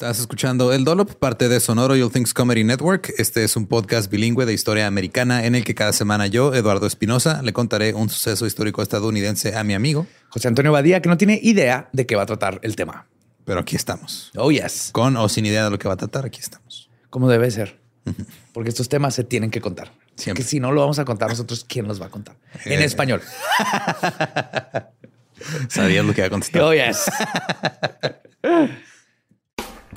Estás escuchando El Dolop, parte de Sonoro You'll Things Comedy Network. Este es un podcast bilingüe de historia americana en el que cada semana yo, Eduardo Espinosa, le contaré un suceso histórico estadounidense a mi amigo José Antonio Badía, que no tiene idea de qué va a tratar el tema. Pero aquí estamos. Oh, yes. Con o sin idea de lo que va a tratar, aquí estamos. Como debe ser. Porque estos temas se tienen que contar. Siempre. Que si no lo vamos a contar nosotros, ¿quién los va a contar? En eh. español. Sabías lo que iba a contestar. Oh, yes.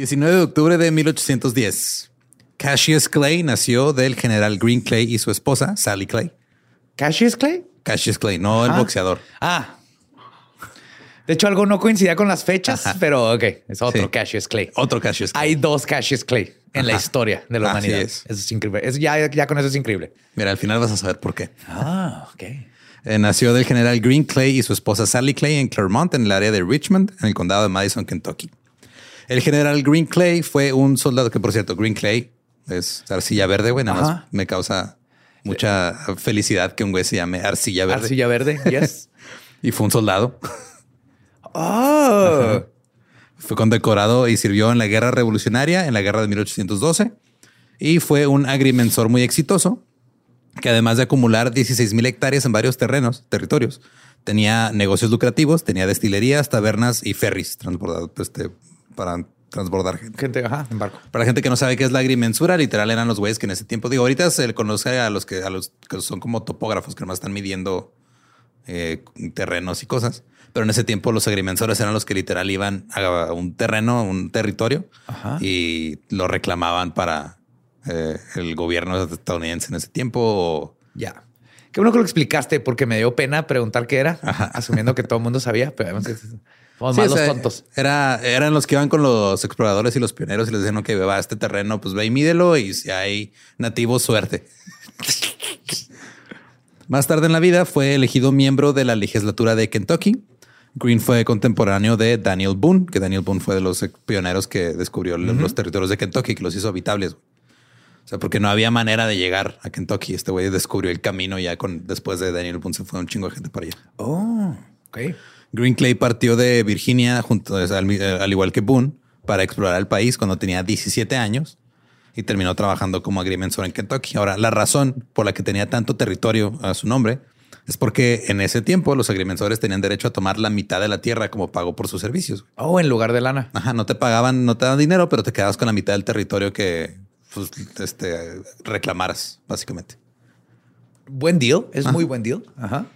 19 de octubre de 1810. Cassius Clay nació del general Green Clay y su esposa, Sally Clay. ¿Cassius Clay? Cassius Clay, no el boxeador. Ah. De hecho, algo no coincidía con las fechas, pero ok, es otro Cassius Clay. Otro Cassius Clay. Hay dos Cassius Clay en la historia de la humanidad. Eso es increíble. ya, ya con eso es increíble. Mira, al final vas a saber por qué. Ah, ok. Eh, nació del general Green Clay y su esposa Sally Clay en Claremont, en el área de Richmond, en el condado de Madison, Kentucky. El general Green Clay fue un soldado que, por cierto, Green Clay es arcilla verde, güey. Nada más me causa mucha felicidad que un güey se llame arcilla verde. Arcilla verde, yes. y fue un soldado. Oh. Fue condecorado y sirvió en la guerra revolucionaria, en la guerra de 1812. Y fue un agrimensor muy exitoso, que además de acumular 16 mil hectáreas en varios terrenos, territorios, tenía negocios lucrativos, tenía destilerías, tabernas y ferries transportados, este, para transbordar gente. ajá, en barco. Para gente que no sabe qué es la agrimensura, literal eran los güeyes que en ese tiempo, digo, ahorita se le conoce a los que, a los que son como topógrafos que nomás están midiendo eh, terrenos y cosas. Pero en ese tiempo los agrimensores eran los que literal iban a un terreno, un territorio y lo reclamaban para eh, el gobierno estadounidense en ese tiempo. Ya. Qué bueno que lo explicaste porque me dio pena preguntar qué era, asumiendo que todo el mundo sabía, pero además los tontos. Era, eran los que iban con los exploradores y los pioneros y les decían, que va a este terreno, pues ve y mídelo y si hay nativos, suerte. Más tarde en la vida fue elegido miembro de la legislatura de Kentucky. Green fue contemporáneo de Daniel Boone, que Daniel Boone fue de los pioneros que descubrió los territorios de Kentucky, que los hizo habitables. O sea, porque no había manera de llegar a Kentucky. Este güey descubrió el camino ya con después de Daniel Boone se fue un chingo de gente para allá. Oh, ok. Green Clay partió de Virginia junto al, igual que Boone para explorar el país cuando tenía 17 años y terminó trabajando como agrimensor en Kentucky. Ahora, la razón por la que tenía tanto territorio a su nombre es porque en ese tiempo los agrimensores tenían derecho a tomar la mitad de la tierra como pago por sus servicios. Oh, en lugar de lana. Ajá, no te pagaban, no te daban dinero, pero te quedabas con la mitad del territorio que pues, este, reclamaras, básicamente. Buen deal, es muy buen deal. Ajá.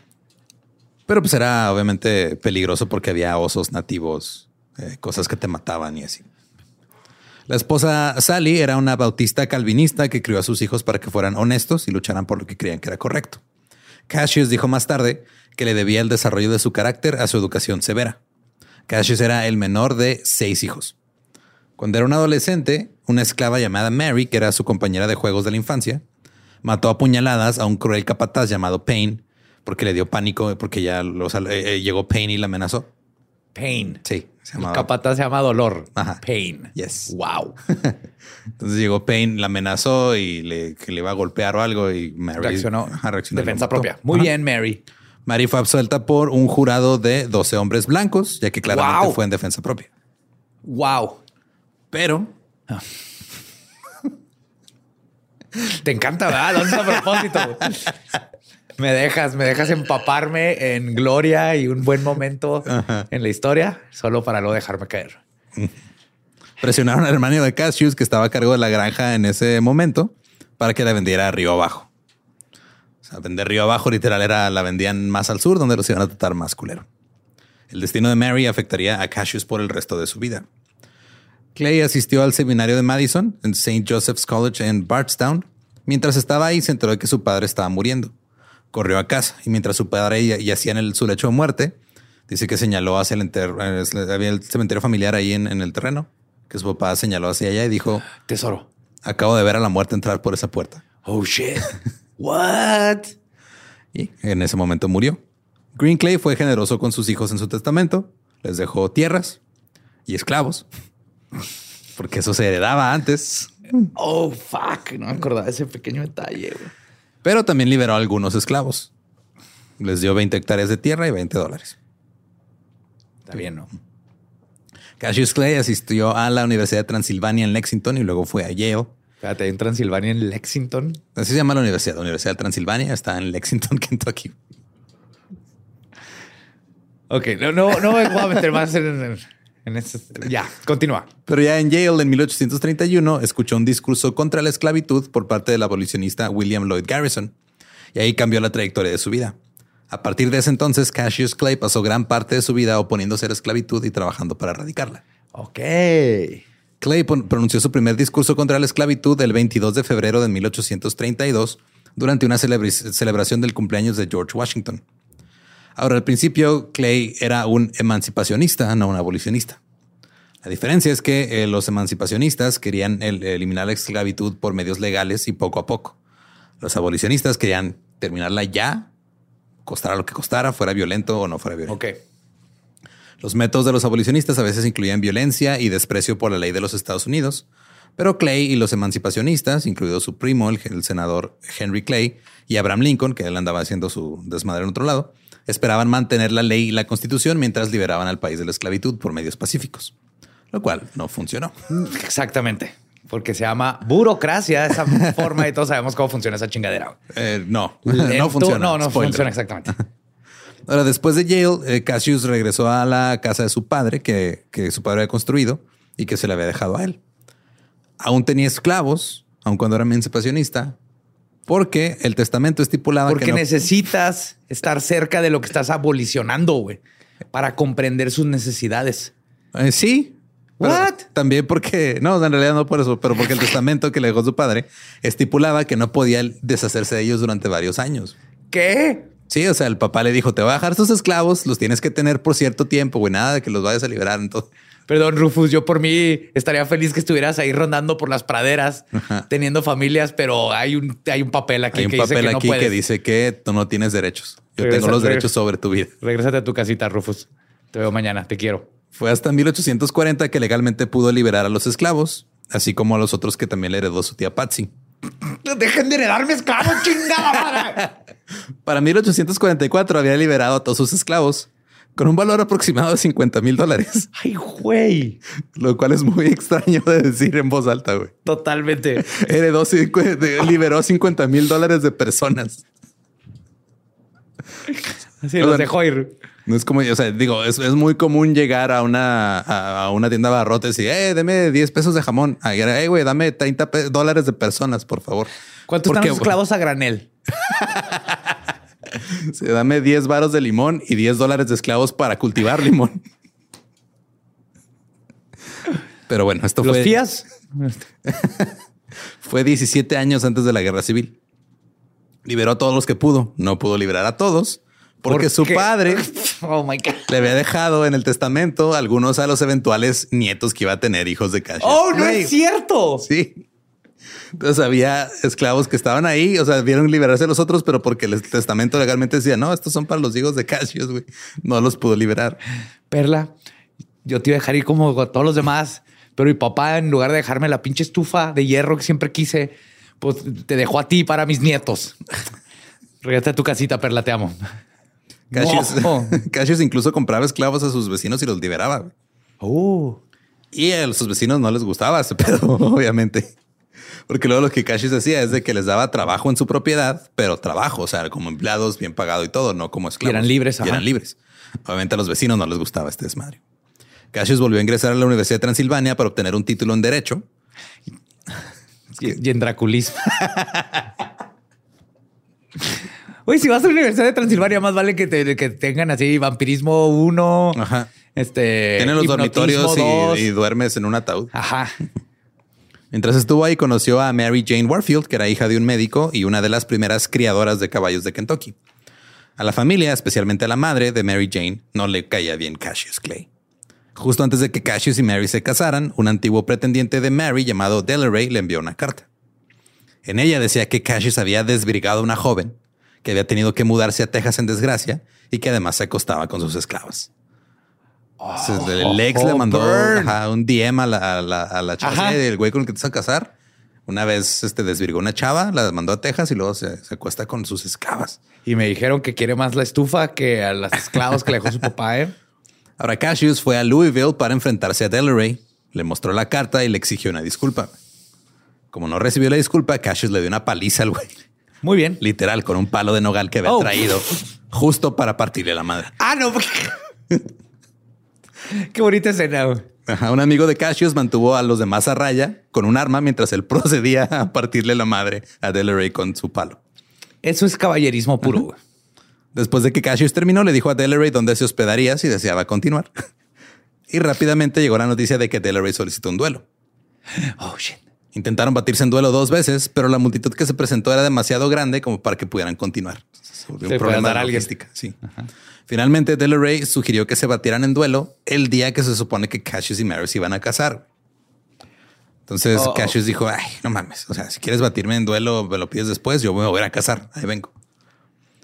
Pero pues era obviamente peligroso porque había osos nativos, eh, cosas que te mataban y así. La esposa Sally era una bautista calvinista que crió a sus hijos para que fueran honestos y lucharan por lo que creían que era correcto. Cassius dijo más tarde que le debía el desarrollo de su carácter a su educación severa. Cassius era el menor de seis hijos. Cuando era un adolescente, una esclava llamada Mary, que era su compañera de juegos de la infancia, mató a puñaladas a un cruel capataz llamado Payne porque le dio pánico, porque ya lo, eh, eh, llegó Pain y la amenazó. Pain. Sí. Se Capata se llama dolor. Ajá. Pain. Yes. Wow. Entonces llegó Pain, la amenazó y le, que le iba a golpear o algo y Mary reaccionó. Defensa propia. Muy bien, Mary. Mary fue absuelta por un jurado de 12 hombres blancos, ya que claramente fue en defensa propia. Wow. Pero. Te encanta, ¿verdad? Lo haces a propósito. me dejas, me dejas empaparme en gloria y un buen momento en la historia, solo para no dejarme caer. Presionaron al hermano de Cassius, que estaba a cargo de la granja en ese momento, para que la vendiera río abajo. O sea, vender río abajo literal era la vendían más al sur, donde los iban a tratar más culero. El destino de Mary afectaría a Cassius por el resto de su vida. Clay asistió al seminario de Madison en St. Joseph's College en Bardstown. Mientras estaba ahí, se enteró de que su padre estaba muriendo. Corrió a casa y mientras su padre yacía en el, su lecho de muerte, dice que señaló hacia el, había el cementerio familiar ahí en, en el terreno, que su papá señaló hacia allá y dijo: Tesoro, acabo de ver a la muerte entrar por esa puerta. Oh shit. What? Y en ese momento murió. Green Clay fue generoso con sus hijos en su testamento. Les dejó tierras y esclavos. Porque eso se heredaba antes. Oh, fuck. No me acordaba de ese pequeño detalle. Pero también liberó a algunos esclavos. Les dio 20 hectáreas de tierra y 20 dólares. Está bien, ¿no? Cassius Clay asistió a la Universidad de Transilvania en Lexington y luego fue a Yale. Espérate, en Transilvania, en Lexington. Así se llama la universidad. La Universidad de Transilvania está en Lexington, Kentucky. Ok, no, no, no me voy a meter más en, Ya, continúa. Pero ya en Yale, en 1831, escuchó un discurso contra la esclavitud por parte del abolicionista William Lloyd Garrison. Y ahí cambió la trayectoria de su vida. A partir de ese entonces, Cassius Clay pasó gran parte de su vida oponiéndose a la esclavitud y trabajando para erradicarla. Ok. Clay pronunció su primer discurso contra la esclavitud el 22 de febrero de 1832 durante una celebración del cumpleaños de George Washington. Ahora, al principio, Clay era un emancipacionista, no un abolicionista. La diferencia es que eh, los emancipacionistas querían eliminar la esclavitud por medios legales y poco a poco. Los abolicionistas querían terminarla ya, costara lo que costara, fuera violento o no fuera violento. Los métodos de los abolicionistas a veces incluían violencia y desprecio por la ley de los Estados Unidos, pero Clay y los emancipacionistas, incluido su primo, el senador Henry Clay, y Abraham Lincoln, que él andaba haciendo su desmadre en otro lado, esperaban mantener la ley y la constitución mientras liberaban al país de la esclavitud por medios pacíficos, lo cual no funcionó. Exactamente. Porque se llama burocracia, esa forma y todos sabemos cómo funciona esa chingadera. Eh, no, no funciona. No, no funciona exactamente. Ahora, después de Yale, eh, Cassius regresó a la casa de su padre, que, que su padre había construido y que se le había dejado a él. Aún tenía esclavos, aun cuando era emancipacionista, porque el testamento estipulaba Porque que necesitas estar cerca de lo que estás abolicionando, güey, para comprender sus necesidades. Eh, sí. What? También porque, no, en realidad no por eso, pero porque el testamento que le dejó su padre estipulaba que no podía deshacerse de ellos durante varios años. ¿Qué? Sí, o sea, el papá le dijo, te voy a dejar tus esclavos, los tienes que tener por cierto tiempo, güey, nada de que los vayas a liberar. Entonces, Perdón, Rufus, yo por mí estaría feliz que estuvieras ahí rondando por las praderas, teniendo familias, pero hay un, hay un papel aquí hay un que papel dice que aquí no que dice que tú no tienes derechos. Yo tengo los derechos sobre tu vida. Regrésate a tu casita, Rufus. Te veo mañana. Te quiero. Fue hasta 1840 que legalmente pudo liberar a los esclavos, así como a los otros que también le heredó su tía Patsy. Dejen de heredarme esclavos, chingada madre. Para 1844 había liberado a todos sus esclavos con un valor aproximado de 50 mil dólares. Ay, güey. Lo cual es muy extraño de decir en voz alta, güey. Totalmente. Heredó, liberó 50 mil dólares de personas. Así los dejó ir. No es como, o sea, digo, es, es muy común llegar a una, a, a una tienda de barrotes y, eh, deme 10 pesos de jamón. Ay, eh, güey, dame 30 pe- dólares de personas, por favor. ¿Cuántos Porque, están los esclavos a granel? Sí, dame 10 varos de limón y 10 dólares de esclavos para cultivar limón. Pero bueno, esto ¿Los fue, fías? fue 17 años antes de la guerra civil. Liberó a todos los que pudo. No pudo liberar a todos porque ¿Por su padre Oh my God. le había dejado en el testamento algunos a los eventuales nietos que iba a tener hijos de Cassius. Oh, no es cierto. Sí. Entonces había esclavos que estaban ahí, o sea, vieron liberarse los otros, pero porque el testamento legalmente decía, no, estos son para los hijos de Cassius, güey. No los pudo liberar. Perla, yo te iba a dejar ir como a todos los demás, pero mi papá, en lugar de dejarme la pinche estufa de hierro que siempre quise, pues te dejó a ti para mis nietos. Regresate a tu casita, Perla, te amo. Cassius, No. Cassius incluso compraba esclavos a sus vecinos y los liberaba. Oh. Y a sus vecinos no les gustaba ese pedo, obviamente. Porque luego lo que Cassius decía es de que les daba trabajo en su propiedad, pero trabajo, o sea, como empleados, bien pagado y todo, no como esclavos. Y eran libres, Y eran libres. Obviamente a los vecinos no les gustaba este desmadre. Cassius volvió a ingresar a la Universidad de Transilvania para obtener un título en Derecho. Y, y en Draculismo. Oye, si vas a la Universidad de Transilvania, más vale que, te- que tengan así vampirismo 1. Ajá. Este. Tienen los dormitorios y duermes en un ataúd. Ajá. Mientras estuvo ahí, conoció a Mary Jane Warfield, que era hija de un médico y una de las primeras criadoras de caballos de Kentucky. A la familia, especialmente a la madre de Mary Jane, no le caía bien Cassius Clay. Justo antes de que Cassius y Mary se casaran, un antiguo pretendiente de Mary llamado Delaray le envió una carta. En ella decía que Cassius había desvirgado a una joven, que había tenido que mudarse a Texas en desgracia y que además se acostaba con sus esclavas. Entonces, el ex le oh, mandó ajá, un DM a la, a la, a la chava del güey con el que te vas a casar. Una vez este, desvirgó una chava, la mandó a Texas y luego se, se acuesta con sus esclavas. Y me dijeron que quiere más la estufa que a las esclavos que le dejó su papá, ¿eh? Ahora Cassius fue a Louisville para enfrentarse a Delaray, le mostró la carta y le exigió una disculpa. Como no recibió la disculpa, Cassius le dio una paliza al güey, Muy bien. literal, con un palo de nogal que había Oh. traído justo para partirle la madre. Ah, no. Qué bonita escena. güey. Ajá, un amigo de Cassius mantuvo a los demás a raya con un arma mientras él procedía a partirle la madre a Delaray con su palo. Eso es caballerismo puro. güey. Después de que Cassius terminó, le dijo a Delaray dónde se hospedaría si deseaba continuar. Y rápidamente llegó la noticia de que Delaray solicitó un duelo. Oh, shit. Intentaron batirse en duelo dos veces, pero la multitud que se presentó era demasiado grande como para que pudieran continuar. Se volvió Se un problema de logística. Sí. Finalmente, Delaray sugirió que se batieran en duelo el día que se supone que Cassius y Mary se iban a casar. Entonces Oh. Cassius dijo, ay, no mames. O sea, si quieres batirme en duelo, me lo pides después, yo me voy a ir a casar. Ahí vengo.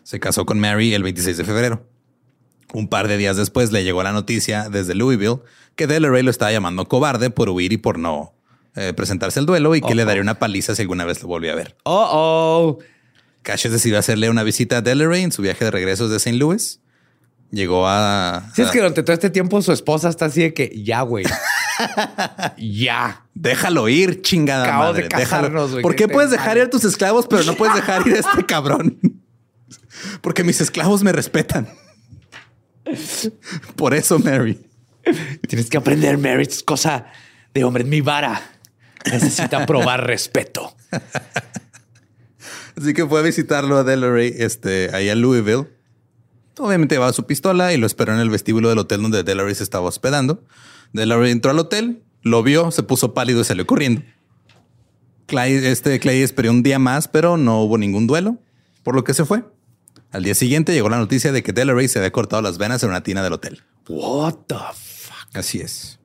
Se casó con Mary el 26 de febrero. Un par de días después le llegó la noticia desde Louisville que Delaray lo estaba llamando cobarde por huir y por no eh, presentarse al duelo y que le daría una paliza si alguna vez lo volvía a ver. Oh, oh. Cassius decidió hacerle una visita a Delaray en su viaje de regreso de St. Louis. Llegó a... Si es que durante todo este tiempo su esposa está así de que ya, güey. ya. Déjalo ir, chingada Acabamos madre. de casarnos, déjalo. güey, ¿Por qué puedes dejar ir a tus esclavos, pero no puedes dejar ir a este cabrón? Porque mis esclavos me respetan. Por eso, Mary. Tienes que aprender, Mary. Es cosa de hombre. Mi vara necesita probar respeto. Así que fue a visitarlo a Delaray, este, ahí a Louisville. Obviamente llevaba su pistola y lo esperó en el vestíbulo del hotel donde Delaray se estaba hospedando. Delaray entró al hotel, lo vio, se puso pálido y salió corriendo. Clay, este Clay esperó un día más, pero no hubo ningún duelo, por lo que se fue. Al día siguiente llegó la noticia de que Delaray se había cortado las venas en una tina del hotel. What the fuck? Así es.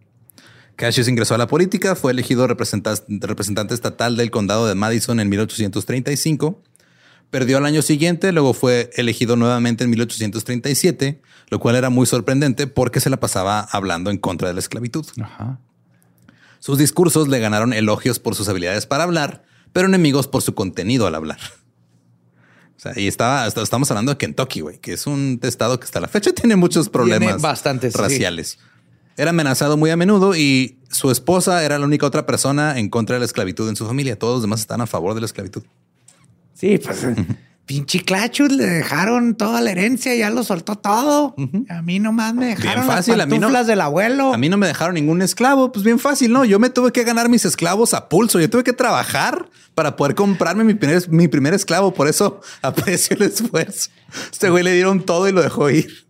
Cassius ingresó a la política, fue elegido representa- representante estatal del condado de Madison en 1835. Perdió al año siguiente, luego fue elegido nuevamente en 1837, lo cual era muy sorprendente porque se la pasaba hablando en contra de la esclavitud. Ajá. Sus discursos le ganaron elogios por sus habilidades para hablar, pero enemigos por su contenido al hablar. O sea, y estaba, estamos hablando de Kentucky, güey, que es un estado que hasta la fecha tiene muchos problemas bastantes, sí. raciales. Era amenazado muy a menudo y su esposa era la única otra persona en contra de la esclavitud en su familia. Todos los demás están a favor de la esclavitud. Sí, pues pinche clachus le dejaron toda la herencia, ya lo soltó todo. A mí nomás me dejaron fácil, a las mí no- pantuflas del abuelo. A mí no me dejaron ningún esclavo. Pues bien fácil, ¿no? Yo me tuve que ganar mis esclavos a pulso. Yo tuve que trabajar para poder comprarme mi primer, mi primer esclavo. Por eso aprecio el esfuerzo. Este güey le dieron todo y lo dejó ir.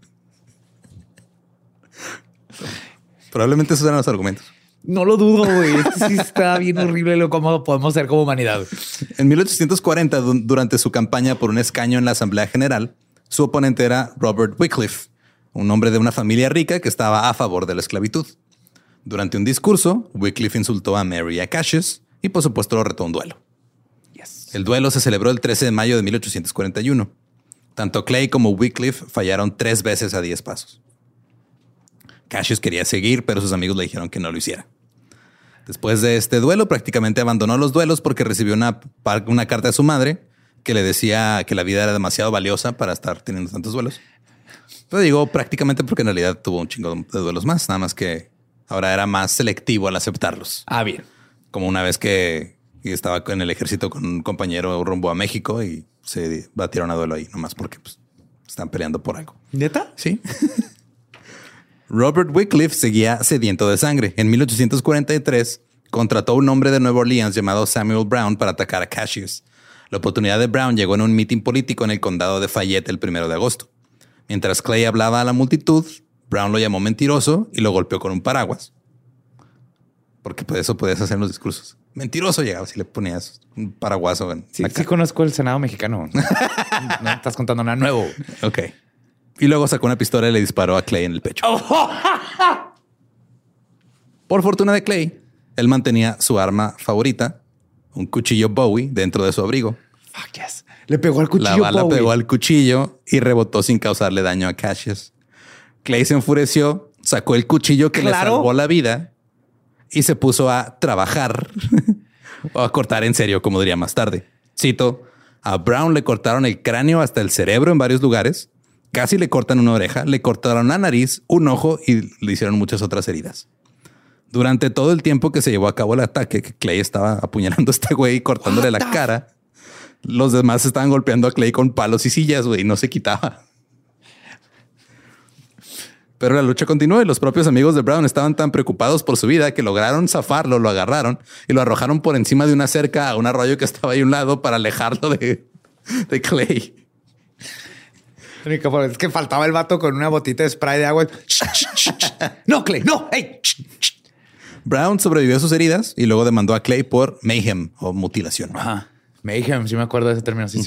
Probablemente esos eran los argumentos. No lo dudo, güey. Sí está bien horrible lo cómo podemos ser como humanidad. En 1840, du- durante su campaña por un escaño en la Asamblea General, su oponente era Robert Wycliffe, un hombre de una familia rica que estaba a favor de la esclavitud. Durante un discurso, Wycliffe insultó a Mary a Cassius y por supuesto lo retó a un duelo. El duelo se celebró el 13 de mayo de 1841. Tanto Clay como Wycliffe fallaron tres veces a 10 pasos. Cassius quería seguir, pero sus amigos le dijeron que no lo hiciera. Después de este duelo, prácticamente abandonó los duelos porque recibió una, una carta de su madre que le decía que la vida era demasiado valiosa para estar teniendo tantos duelos. Pero digo prácticamente porque en realidad tuvo un chingo de duelos más, nada más que ahora era más selectivo al aceptarlos. Ah, bien. Como una vez que estaba en el ejército con un compañero rumbo a México y se batieron a duelo ahí, nomás porque pues, están peleando por algo. ¿Neta? Sí. Robert Wycliffe seguía sediento de sangre. En 1843 contrató a un hombre de Nueva Orleans llamado Samuel Brown para atacar a Cassius. La oportunidad de Brown llegó en un mitin político en el condado de Fayette el primero de agosto. Mientras Clay hablaba a la multitud, Brown lo llamó mentiroso y lo golpeó con un paraguas. Porque pues eso podías hacer los discursos. Mentiroso llegaba si le ponías un paraguaso en Sí, conozco el Senado mexicano. no estás contando nada nuevo. Ok. Y luego sacó una pistola y le disparó a Clay en el pecho. Por fortuna de Clay, él mantenía su arma favorita, un cuchillo Bowie, dentro de su abrigo. Fuck yes. Le pegó al cuchillo. la bala Bowie. pegó al cuchillo y rebotó sin causarle daño a Cassius. Clay se enfureció, sacó el cuchillo que Claro. le salvó la vida y se puso a trabajar o a cortar en serio, como diría más tarde. Cito, a Brown le cortaron el cráneo hasta el cerebro en varios lugares, casi le cortan una oreja, le cortaron la nariz, un ojo y le hicieron muchas otras heridas. Durante todo el tiempo que se llevó a cabo el ataque, que Clay estaba apuñalando a este güey y cortándole la cara, los demás estaban golpeando a Clay con palos y sillas, güey, y no se quitaba. Pero la lucha continuó y los propios amigos de Brown estaban tan preocupados por su vida que lograron zafarlo, lo agarraron y lo arrojaron por encima de una cerca a un arroyo que estaba ahí a un lado para alejarlo de, de Clay. Es que faltaba el vato con una botita de spray de agua. no, Clay, no. Hey. Brown sobrevivió a sus heridas y luego demandó a Clay por mayhem o mutilación. Ajá. Mayhem, sí me acuerdo de ese término. Sí.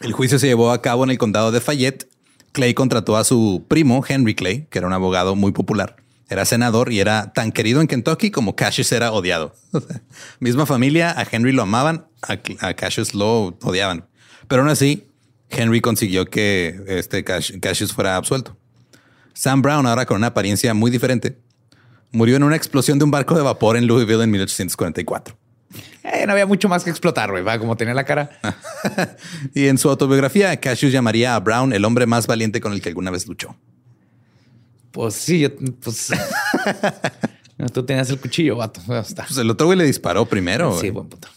El juicio se llevó a cabo en el condado de Fayette. Clay contrató a su primo, Henry Clay, que era un abogado muy popular. Era senador y era tan querido en Kentucky como Cassius era odiado. O sea, misma familia, a Henry lo amaban, a, a Cassius lo odiaban. Pero aún así, Henry consiguió que este Cash- Cassius fuera absuelto. Sam Brown, ahora con una apariencia muy diferente, murió en una explosión de un barco de vapor en Louisville en 1844. Eh, no había mucho más que explotar, güey. Va como tenía la cara. Y en su autobiografía, Cassius llamaría a Brown el hombre más valiente con el que alguna vez luchó. Pues sí, yo, pues. No, Tú tenías el cuchillo, vato. Pues el otro güey le disparó primero. Sí, güey. buen puto.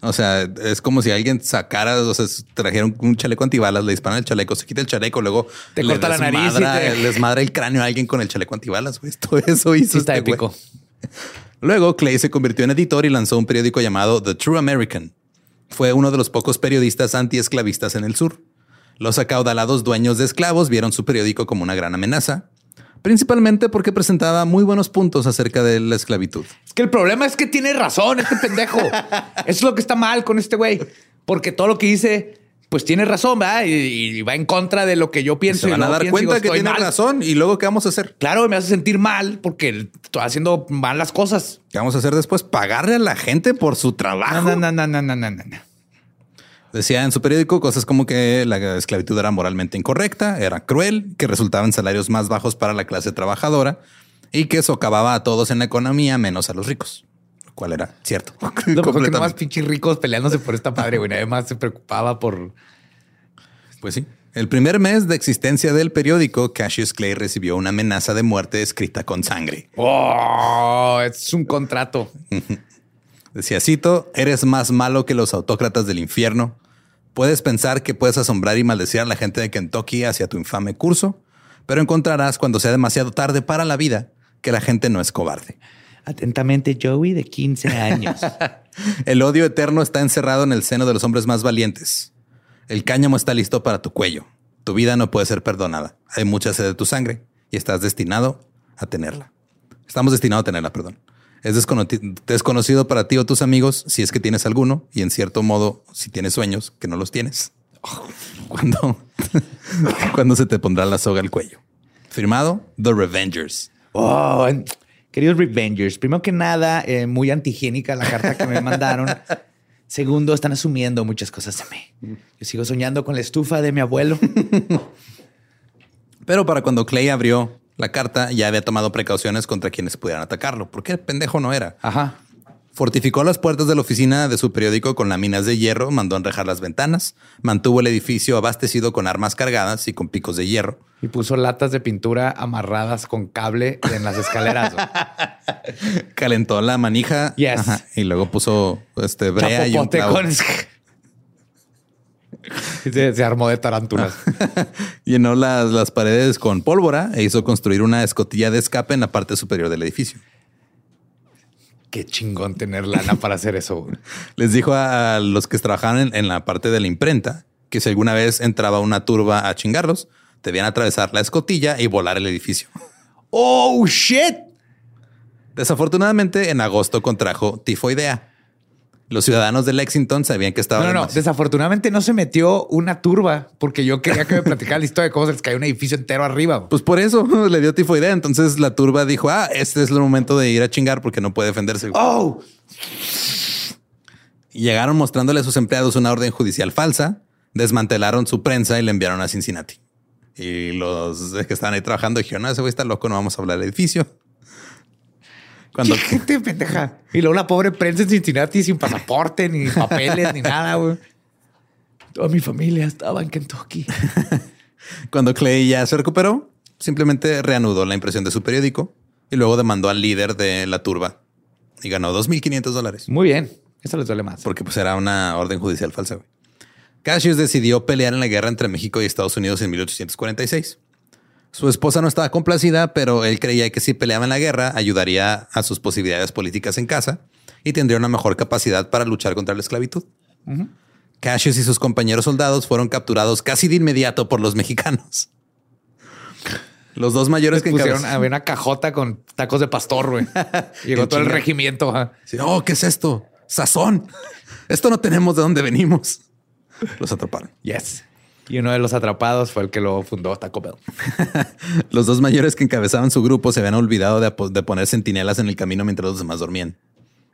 O sea, es como si alguien sacara, o sea, trajera un, chaleco antibalas, le disparan el chaleco, se quita el chaleco, luego Te le corta la nariz y desmadra- te- le desmadra el cráneo a alguien con el chaleco antibalas. güey. Todo eso hizo Sí, está este épico. Luego, Clay se convirtió en editor y lanzó un periódico llamado The True American. Fue uno de los pocos periodistas antiesclavistas en el sur. Los acaudalados dueños de esclavos vieron su periódico como una gran amenaza, principalmente porque presentaba muy buenos puntos acerca de la esclavitud. Es que el problema es que tiene razón este pendejo. Eso es lo que está mal con este güey. Porque todo lo que dice, pues tiene razón, ¿verdad? Y, y va en contra de lo que yo pienso. Se y van a dar pienso cuenta digo, que "Estoy tiene mal". razón y luego ¿qué vamos a hacer? Claro, me hace sentir mal porque estoy haciendo mal las cosas. ¿Qué vamos a hacer después? ¿Pagarle a la gente por su trabajo? No, no, no, no, no, no, no. Decía en su periódico cosas como que la esclavitud era moralmente incorrecta, era cruel, que resultaba en salarios más bajos para la clase trabajadora y que socavaba a todos en la economía menos a los ricos, lo cual era cierto. No más Completamente. pinches ricos peleándose por esta padre, güey. Además se preocupaba por... Pues sí. El primer mes de existencia del periódico, Cassius Clay recibió una amenaza de muerte escrita con sangre. Oh, es un contrato. Decía, cito, eres más malo que los autócratas del infierno. Puedes pensar que puedes asombrar y maldecir a la gente de Kentucky hacia tu infame curso, pero encontrarás cuando sea demasiado tarde para la vida que la gente no es cobarde. Atentamente, Joey, de 15 años. El odio eterno está encerrado en el seno de los hombres más valientes. El cáñamo está listo para tu cuello. Tu vida no puede ser perdonada. Hay mucha sed de tu sangre y estás destinado a tenerla. Estamos destinados a tenerla, perdón. Es desconocido para ti o tus amigos si es que tienes alguno y en cierto modo si tienes sueños que no los tienes. Cuando, cuando se te pondrá la soga al cuello. Firmado The Revengers. Oh, queridos Revengers, primero que nada, eh, muy antihigiénica la carta que me mandaron. Segundo, están asumiendo muchas cosas de mí. Yo sigo soñando con la estufa de mi abuelo. Pero para cuando Clay abrió la carta, ya había tomado precauciones contra quienes pudieran atacarlo, porque el pendejo no era. Ajá. Fortificó las puertas de la oficina de su periódico con láminas de hierro, mandó enrejar las ventanas, mantuvo el edificio abastecido con armas cargadas y con picos de hierro. Y puso latas de pintura amarradas con cable en las escaleras. Calentó la manija y luego puso este brea y un clavo. Se, armó de tarántulas. Llenó las, las paredes con pólvora e hizo construir una escotilla de escape en la parte superior del edificio. Qué chingón tener lana para hacer eso. Les dijo a los que trabajaban en, la parte de la imprenta que si alguna vez entraba una turba a chingarlos, debían atravesar la escotilla y volar el edificio. Oh, shit. Desafortunadamente, en agosto contrajo tifoidea los ciudadanos de Lexington sabían que estaba. No, no, desafortunadamente no se metió una turba porque yo quería que me platicara la historia de cómo se les cayó un edificio entero arriba. Pues por eso le dio tifoidea. Entonces la turba dijo: Ah, este es el momento de ir a chingar porque no puede defenderse. Oh, y llegaron mostrándole a sus empleados una orden judicial falsa, desmantelaron su prensa y le enviaron a Cincinnati. Y los que estaban ahí trabajando dijeron: No, ese güey está loco, no vamos a hablar del edificio. Cuando... ¿Qué gente pendeja? Y luego la pobre prensa en Cincinnati sin pasaporte, ni papeles, ni nada, güey. Toda mi familia estaba en Kentucky. Cuando Clay ya se recuperó, simplemente reanudó la impresión de su periódico y luego demandó al líder de la turba y ganó 2.500 dólares. Muy bien. Eso les duele más. Porque pues era una orden judicial falsa. Güey. Cassius decidió pelear en la guerra entre México y Estados Unidos en 1846. Su esposa no estaba complacida, pero él creía que si peleaba en la guerra ayudaría a sus posibilidades políticas en casa y tendría una mejor capacidad para luchar contra la esclavitud. Cassius y sus compañeros soldados fueron capturados casi de inmediato por los mexicanos. Los dos mayores que pusieron había una cajota con tacos de pastor, güey. Llegó todo el regimiento. oh, ¿qué es esto? Sazón. Esto no tenemos de dónde venimos. Los atraparon. Yes. Y uno de los atrapados fue el que lo fundó Taco Bell. los dos mayores que encabezaban su grupo se habían olvidado de, poner centinelas en el camino mientras los demás dormían.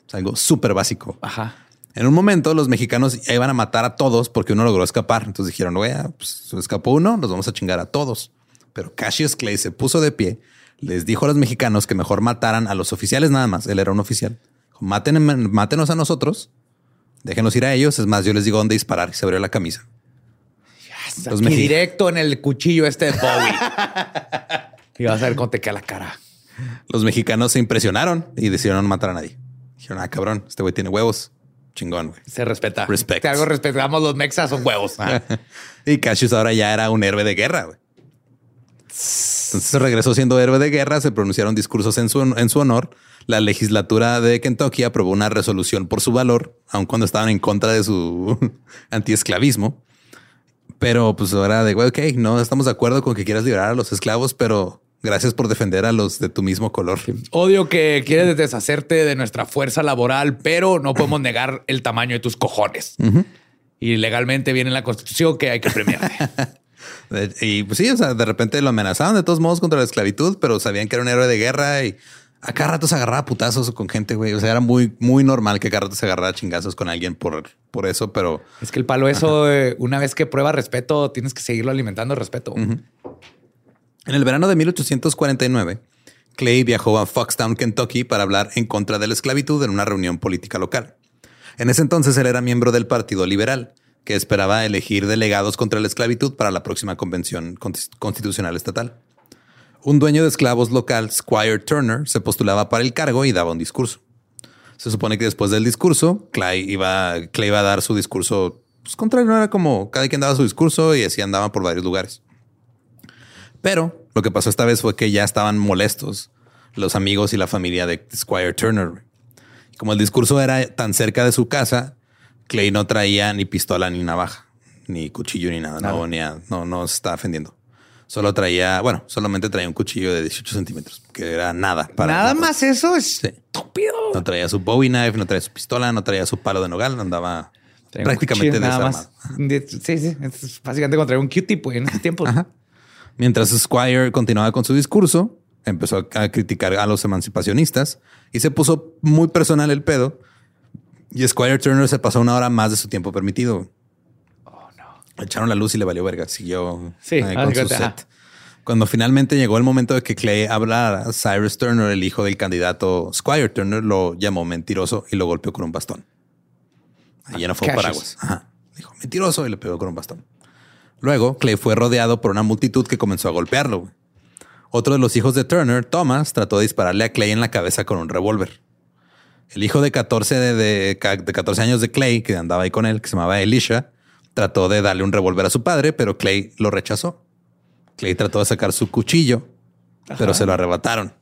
Es algo súper básico. Ajá. En un momento los mexicanos iban a matar a todos porque uno logró escapar. Entonces dijeron, güey, pues escapó uno, nos vamos a chingar a todos. Pero Cassius Clay se puso de pie, les dijo a los mexicanos que mejor mataran a los oficiales nada más. Él era un oficial. Maten, mátenos a nosotros, déjenos ir a ellos. Es más, yo les digo dónde disparar y se abrió la camisa. Los directo en el cuchillo este de Bowie. y vas a ver cómo te queda la cara. Los mexicanos se impresionaron y decidieron no matar a nadie. Dijeron, ah, cabrón, este güey tiene huevos. Chingón, güey. Se respeta. Respect. Si algo respetamos los mexas son huevos. y Cassius ahora ya era un héroe de guerra, güey. Entonces regresó siendo héroe de guerra, se pronunciaron discursos en su, en su honor. La legislatura de Kentucky aprobó una resolución por su valor, aun cuando estaban en contra de su antiesclavismo. Pero pues ahora de, ok, no estamos de acuerdo con que quieras liberar a los esclavos, pero gracias por defender a los de tu mismo color. Odio que quieres deshacerte de nuestra fuerza laboral, pero no podemos negar el tamaño de tus cojones. Y legalmente viene en la constitución que hay que premiarte. y pues sí, o sea, de repente lo amenazaban de todos modos contra la esclavitud, pero sabían que era un héroe de guerra y a rato se agarraba putazos con gente, güey. O sea, era muy, muy normal que a rato se agarrara chingazos con alguien por, por eso, pero... Es que el palo eso, eh, una vez que prueba respeto, tienes que seguirlo alimentando respeto. En el verano de 1849, Clay viajó a Foxtown, Kentucky, para hablar en contra de la esclavitud en una reunión política local. En ese entonces él era miembro del Partido Liberal, que esperaba elegir delegados contra la esclavitud para la próxima convención constitucional estatal. Un dueño de esclavos local, Squire Turner, se postulaba para el cargo y daba un discurso. Se supone que después del discurso, Clay iba, Clay iba a dar su discurso pues, contrario. No era como cada quien daba su discurso y así andaban por varios lugares. Pero lo que pasó esta vez fue que ya estaban molestos los amigos y la familia de Squire Turner. Como el discurso era tan cerca de su casa, Clay no traía ni pistola ni navaja, ni cuchillo ni nada. No, no, no se estaba defendiendo. Solo traía, bueno, solamente traía un cuchillo de 18 centímetros, que era nada. Para nada más eso es estúpido. No traía su Bowie knife, no traía su pistola, no traía su palo de nogal, andaba prácticamente desarmado. Sí, sí. básicamente contra un Q-tip en ese tiempo. Mientras Squire continuaba con su discurso, empezó a criticar a los emancipacionistas y se puso muy personal el pedo. Y Squire Turner se pasó una hora más de su tiempo permitido. Echaron la luz y le valió verga. Siguió sí, con su set. Cuando finalmente llegó el momento de que Clay hablara, Cyrus Turner, el hijo del candidato Squire Turner, lo llamó mentiroso y lo golpeó con un bastón. Ahí ya no fue Cassius. paraguas. Ajá. Dijo mentiroso y le pegó con un bastón. Luego, Clay fue rodeado por una multitud que comenzó a golpearlo. Otro de los hijos de Turner, Thomas, trató de dispararle a Clay en la cabeza con un revólver. El hijo de 14, de, de de 14 años de Clay, que andaba ahí con él, que se llamaba Elisha, trató de darle un revólver a su padre, pero Clay lo rechazó. Clay trató de sacar su cuchillo, pero se lo arrebataron.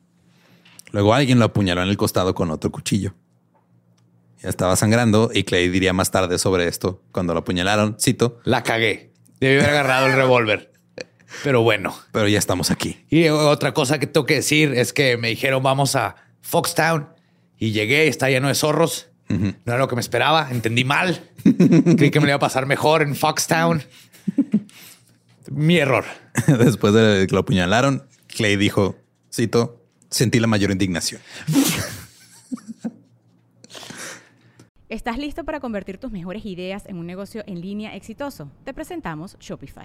Luego alguien lo apuñaló en el costado con otro cuchillo. Ya estaba sangrando y Clay diría más tarde sobre esto cuando lo apuñalaron, cito, La cagué. Debí haber agarrado el revólver. Pero bueno. pero ya estamos aquí. Y otra cosa que tengo que decir es que me dijeron vamos a Foxtown y llegué está lleno de zorros. No era lo que me esperaba. Entendí mal. Creí que me iba a pasar mejor en Foxtown. Mi error. Después de que lo apuñalaron, Clay dijo, cito, sentí la mayor indignación. ¿Estás listo para convertir tus mejores ideas en un negocio en línea exitoso? Te presentamos Shopify.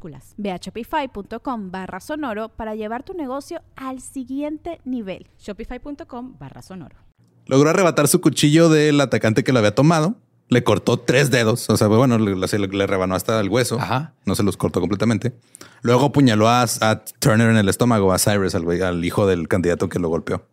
Ve a shopify.com barra sonoro para llevar tu negocio al siguiente nivel. Shopify.com barra sonoro. Logró arrebatar su cuchillo del atacante que lo había tomado. Le cortó tres dedos. O sea, bueno, le, le- le rebanó hasta el hueso. Ajá. No se los cortó completamente. Luego apuñaló a, a Turner en el estómago, a Cyrus, al, hijo del candidato que lo golpeó.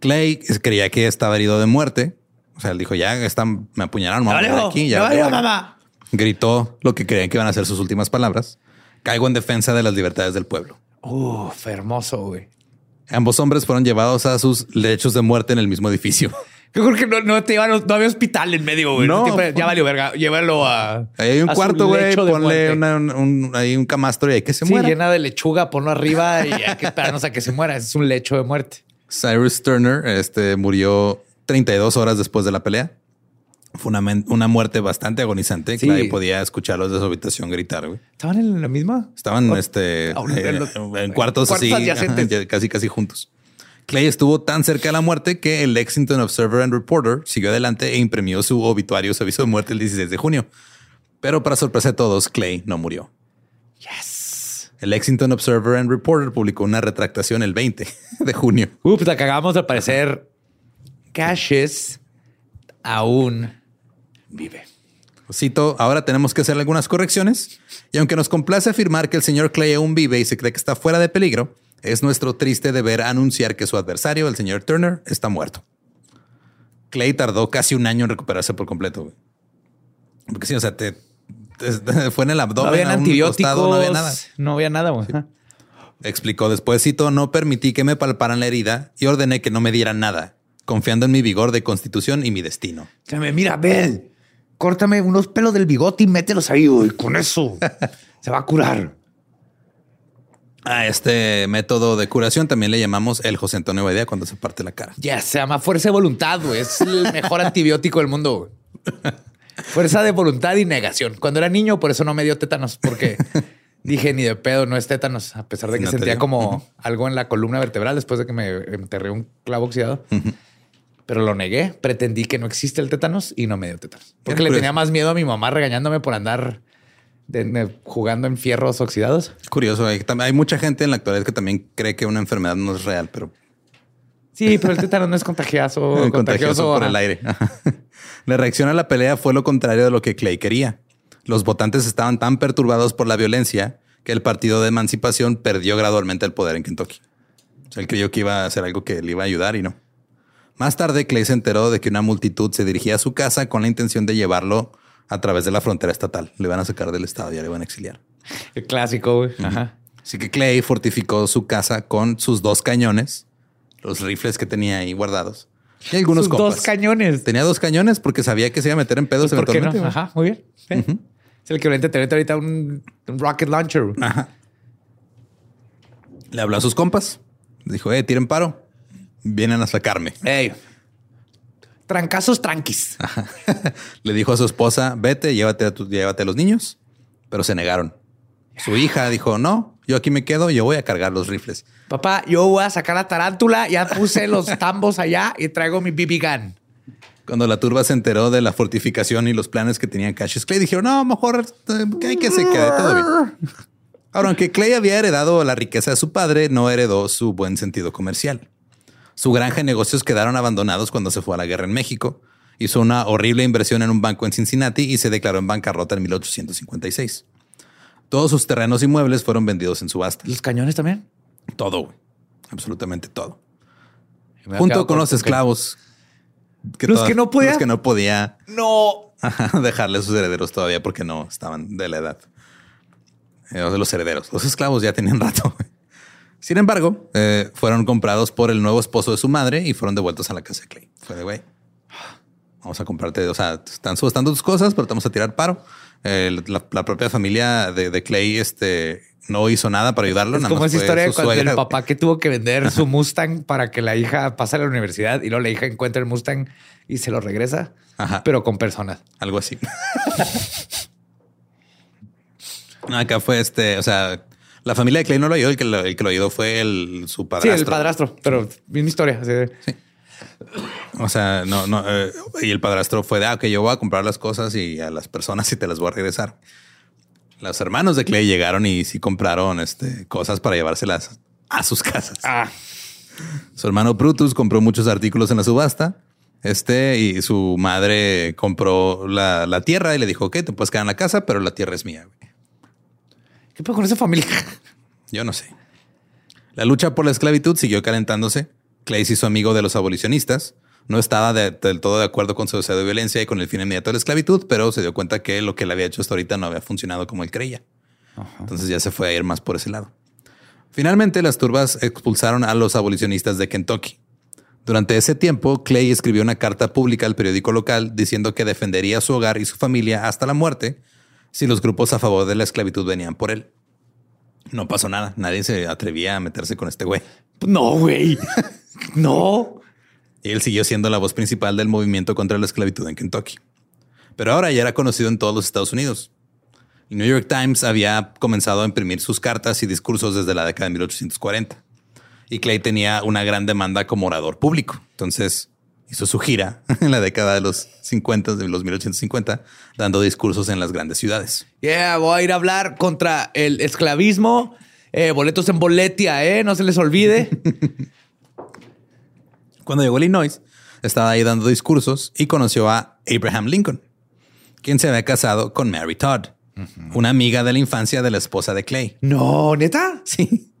Clay creía que estaba herido de muerte. O sea, él dijo, ya están, me apuñalaron, me voy a morir valió, aquí. ya valió". mamá. Gritó lo que creían que iban a ser sus últimas palabras. Caigo en defensa de las libertades del pueblo. Uf, hermoso, güey. Ambos hombres fueron llevados a sus lechos de muerte en el mismo edificio. Yo creo que no, no te iban, no había hospital en medio, güey. No. Ya valió verga. Llévalo a. Ahí hay un cuarto, güey. Ponle una- un, un- ahí un camastro y hay que se Sí, muera. llena de lechuga, ponlo arriba y hay que esperarnos a que se muera. Es un lecho de muerte. Cyrus Turner este, murió 32 horas después de la pelea. Fue una, muerte bastante agonizante. Sí. Clay podía escucharlos de su habitación gritar. güey. ¿Estaban en la misma? Estaban Oh, este, oh, eh, en los- en cuartos, así, ajá, casi casi juntos. Clay estuvo tan cerca de la muerte que el Lexington Observer and Reporter siguió adelante e imprimió su obituario, su aviso de muerte el 16 de junio. Pero para sorpresa de todos, Clay no murió. Yes. El Lexington Observer and Reporter publicó una retractación el 20 de junio. Ups, la cagamos al parecer. Caches aún vive. Cito, ahora tenemos que hacer algunas correcciones y aunque nos complace afirmar que el señor Clay aún vive y se cree que está fuera de peligro, es nuestro triste deber anunciar que su adversario, el señor Turner, está muerto. Clay tardó casi un año en recuperarse por completo. güey. Porque sí, o sea, te, te- fue en el No abdomen, habían a un antibióticos. costado, no había nada. No había nada, güey. Explicó después, cito, no permití que me palparan la herida y ordené que no me dieran nada, confiando en mi vigor de constitución y mi destino. Mira, Bel. Córtame unos pelos del bigote y mételos ahí, güey. Con eso se va a curar. A este método de curación también le llamamos el José Antonio Badía cuando se parte la cara. Ya se llama fuerza de voluntad, güey. Es el mejor antibiótico del mundo. güey. Fuerza de voluntad y negación. Cuando era niño, por eso no me dio tétanos, porque dije ni de pedo, no es tétanos, a pesar de que No sentía como algo en la columna vertebral después de que me enterré un clavo oxidado. Pero lo negué, pretendí que no existe el tétanos y no me dio tétanos. Porque le curioso. tenía más miedo a mi mamá regañándome por andar de- de- jugando en fierros oxidados. Curioso, hay, mucha gente en la actualidad que también cree que una enfermedad no es real, pero Sí, pero el tétanos no es contagioso, contagioso, contagioso por el aire. la reacción a la pelea fue lo contrario de lo que Clay quería. Los votantes estaban tan perturbados por la violencia que el partido de emancipación perdió gradualmente el poder en Kentucky. O sea, él creyó que iba a hacer algo que le iba a ayudar y no. Más tarde, Clay se enteró de que una multitud se dirigía a su casa con la intención de llevarlo a través de la frontera estatal. Le van a sacar del estado, ya le van a exiliar. El clásico, güey. Ajá. Así que Clay fortificó su casa con sus dos cañones, los rifles que tenía ahí guardados. Y algunos Sus compas. dos cañones. Tenía dos cañones porque sabía que se iba a meter en pedos ¿Por qué no? eventualmente. Ajá, muy bien. Sí. Es el que ahorita te mete ahorita un, un rocket launcher. Ajá. Le habló a sus compas. Dijo, eh, tiren paro. Vienen a sacarme. Ey. Trancazos tranquis. Le dijo a su esposa, vete, llévate a, tu- llévate a los niños. Pero se negaron. Su hija dijo, no, yo aquí me quedo, yo voy a cargar los rifles. Papá, yo voy a sacar la tarántula. Ya puse los tambos allá y traigo mi BB gun. Cuando la turba se enteró de la fortificación y los planes que tenía Cassius Clay, dijeron, no, mejor eh, que hay que se quede todo bien. Ahora, aunque Clay había heredado la riqueza de su padre, no heredó su buen sentido comercial. Su granja y negocios quedaron abandonados cuando se fue a la guerra en México. Hizo una horrible inversión en un banco en Cincinnati y se declaró en bancarrota en 1856. Todos sus terrenos y muebles fueron vendidos en subasta. ¿Los cañones también? Todo, güey. Absolutamente todo. Junto con los esclavos. ¿Los que no podía? Los que no podía No. Dejarle a sus herederos todavía porque no estaban de la edad. Eh, de los herederos. Los esclavos ya tenían rato. Sin embargo, eh, fueron comprados por el nuevo esposo de su madre y fueron devueltos a la casa de Clay. Fue de güey. Vamos a comprarte, o sea, están subastando tus cosas, pero te vamos a tirar paro. Eh, la, la propia familia de, de Clay este, no hizo nada para ayudarlo. Es nada como más esa historia de cuando el papá que tuvo que vender su Mustang para que la hija pase a la universidad y luego la hija encuentra el Mustang y se lo regresa, Ajá. pero con personas. Algo así. Acá fue este, o sea, la familia de Clay no lo oyó, el que lo, el que lo ayudó fue el, su Sí, padrastro. el padrastro, pero misma historia. así de- O sea, no, no, eh, y el padrastro fue de, ah, ok, yo voy a comprar las cosas y a las personas y te las voy a regresar. Los hermanos de Clay llegaron y sí compraron este, cosas para llevárselas a sus casas. Ah, Su hermano Brutus compró muchos artículos en la subasta. Este y su madre compró la, la tierra y le dijo, ok, te puedes quedar en la casa, pero la tierra es mía. Güey". ¿qué pasa con esa familia? Yo no sé. La lucha por la esclavitud siguió calentándose. Clay se hizo amigo de los abolicionistas. No estaba de- del todo de acuerdo con su deseo de violencia y con el fin inmediato de la esclavitud, pero se dio cuenta que lo que él había hecho hasta ahorita no había funcionado como él creía. Entonces ya se fue a ir más por ese lado. Finalmente, las turbas expulsaron a los abolicionistas de Kentucky. Durante ese tiempo, Clay escribió una carta pública al periódico local diciendo que defendería su hogar y su familia hasta la muerte si los grupos a favor de la esclavitud venían por él. No pasó nada. Nadie se atrevía a meterse con este güey. No, güey. No. Y él siguió siendo la voz principal del movimiento contra la esclavitud en Kentucky. Pero ahora ya era conocido en todos los Estados Unidos. El New York Times había comenzado a imprimir sus cartas y discursos desde la década de 1840. Y Clay tenía una gran demanda como orador público. Entonces hizo su gira en la década de los 50, de los 1850, dando discursos en las grandes ciudades. Yeah, voy a ir a hablar contra el esclavismo. Eh, boletos en boletia, ¿eh? No se les olvide. Cuando llegó a Illinois, estaba ahí dando discursos y conoció a Abraham Lincoln, quien se había casado con Mary Todd, una amiga de la infancia de la esposa de Clay. no, neta. Sí.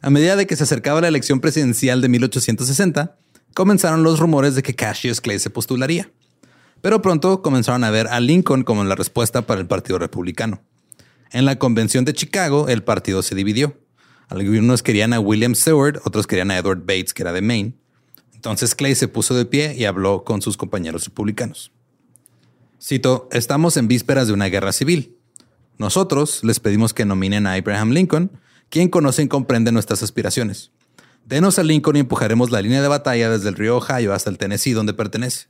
A medida de que se acercaba la elección presidencial de 1860, comenzaron los rumores de que Cassius Clay se postularía. Pero pronto comenzaron a ver a Lincoln como la respuesta para el Partido Republicano. En la convención de Chicago, el partido se dividió. Algunos querían a William Seward, otros querían a Edward Bates, que era de Maine. Entonces Clay se puso de pie y habló con sus compañeros republicanos. Cito, estamos en vísperas de una guerra civil. Nosotros les pedimos que nominen a Abraham Lincoln, quien conoce y comprende nuestras aspiraciones. Denos a Lincoln y empujaremos la línea de batalla desde el río Ohio hasta el Tennessee, donde pertenece.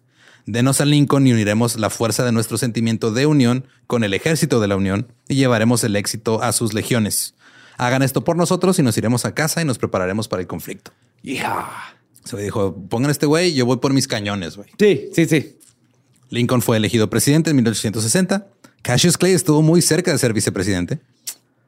Denos a Lincoln y uniremos la fuerza de nuestro sentimiento de unión con el ejército de la Unión y llevaremos el éxito a sus legiones. Hagan esto por nosotros y nos iremos a casa y nos prepararemos para el conflicto. Yeah. Se dijo, pongan este güey, yo voy por mis cañones, güey. Sí, sí, sí. Lincoln fue elegido presidente en 1860. Cassius Clay estuvo muy cerca de ser vicepresidente.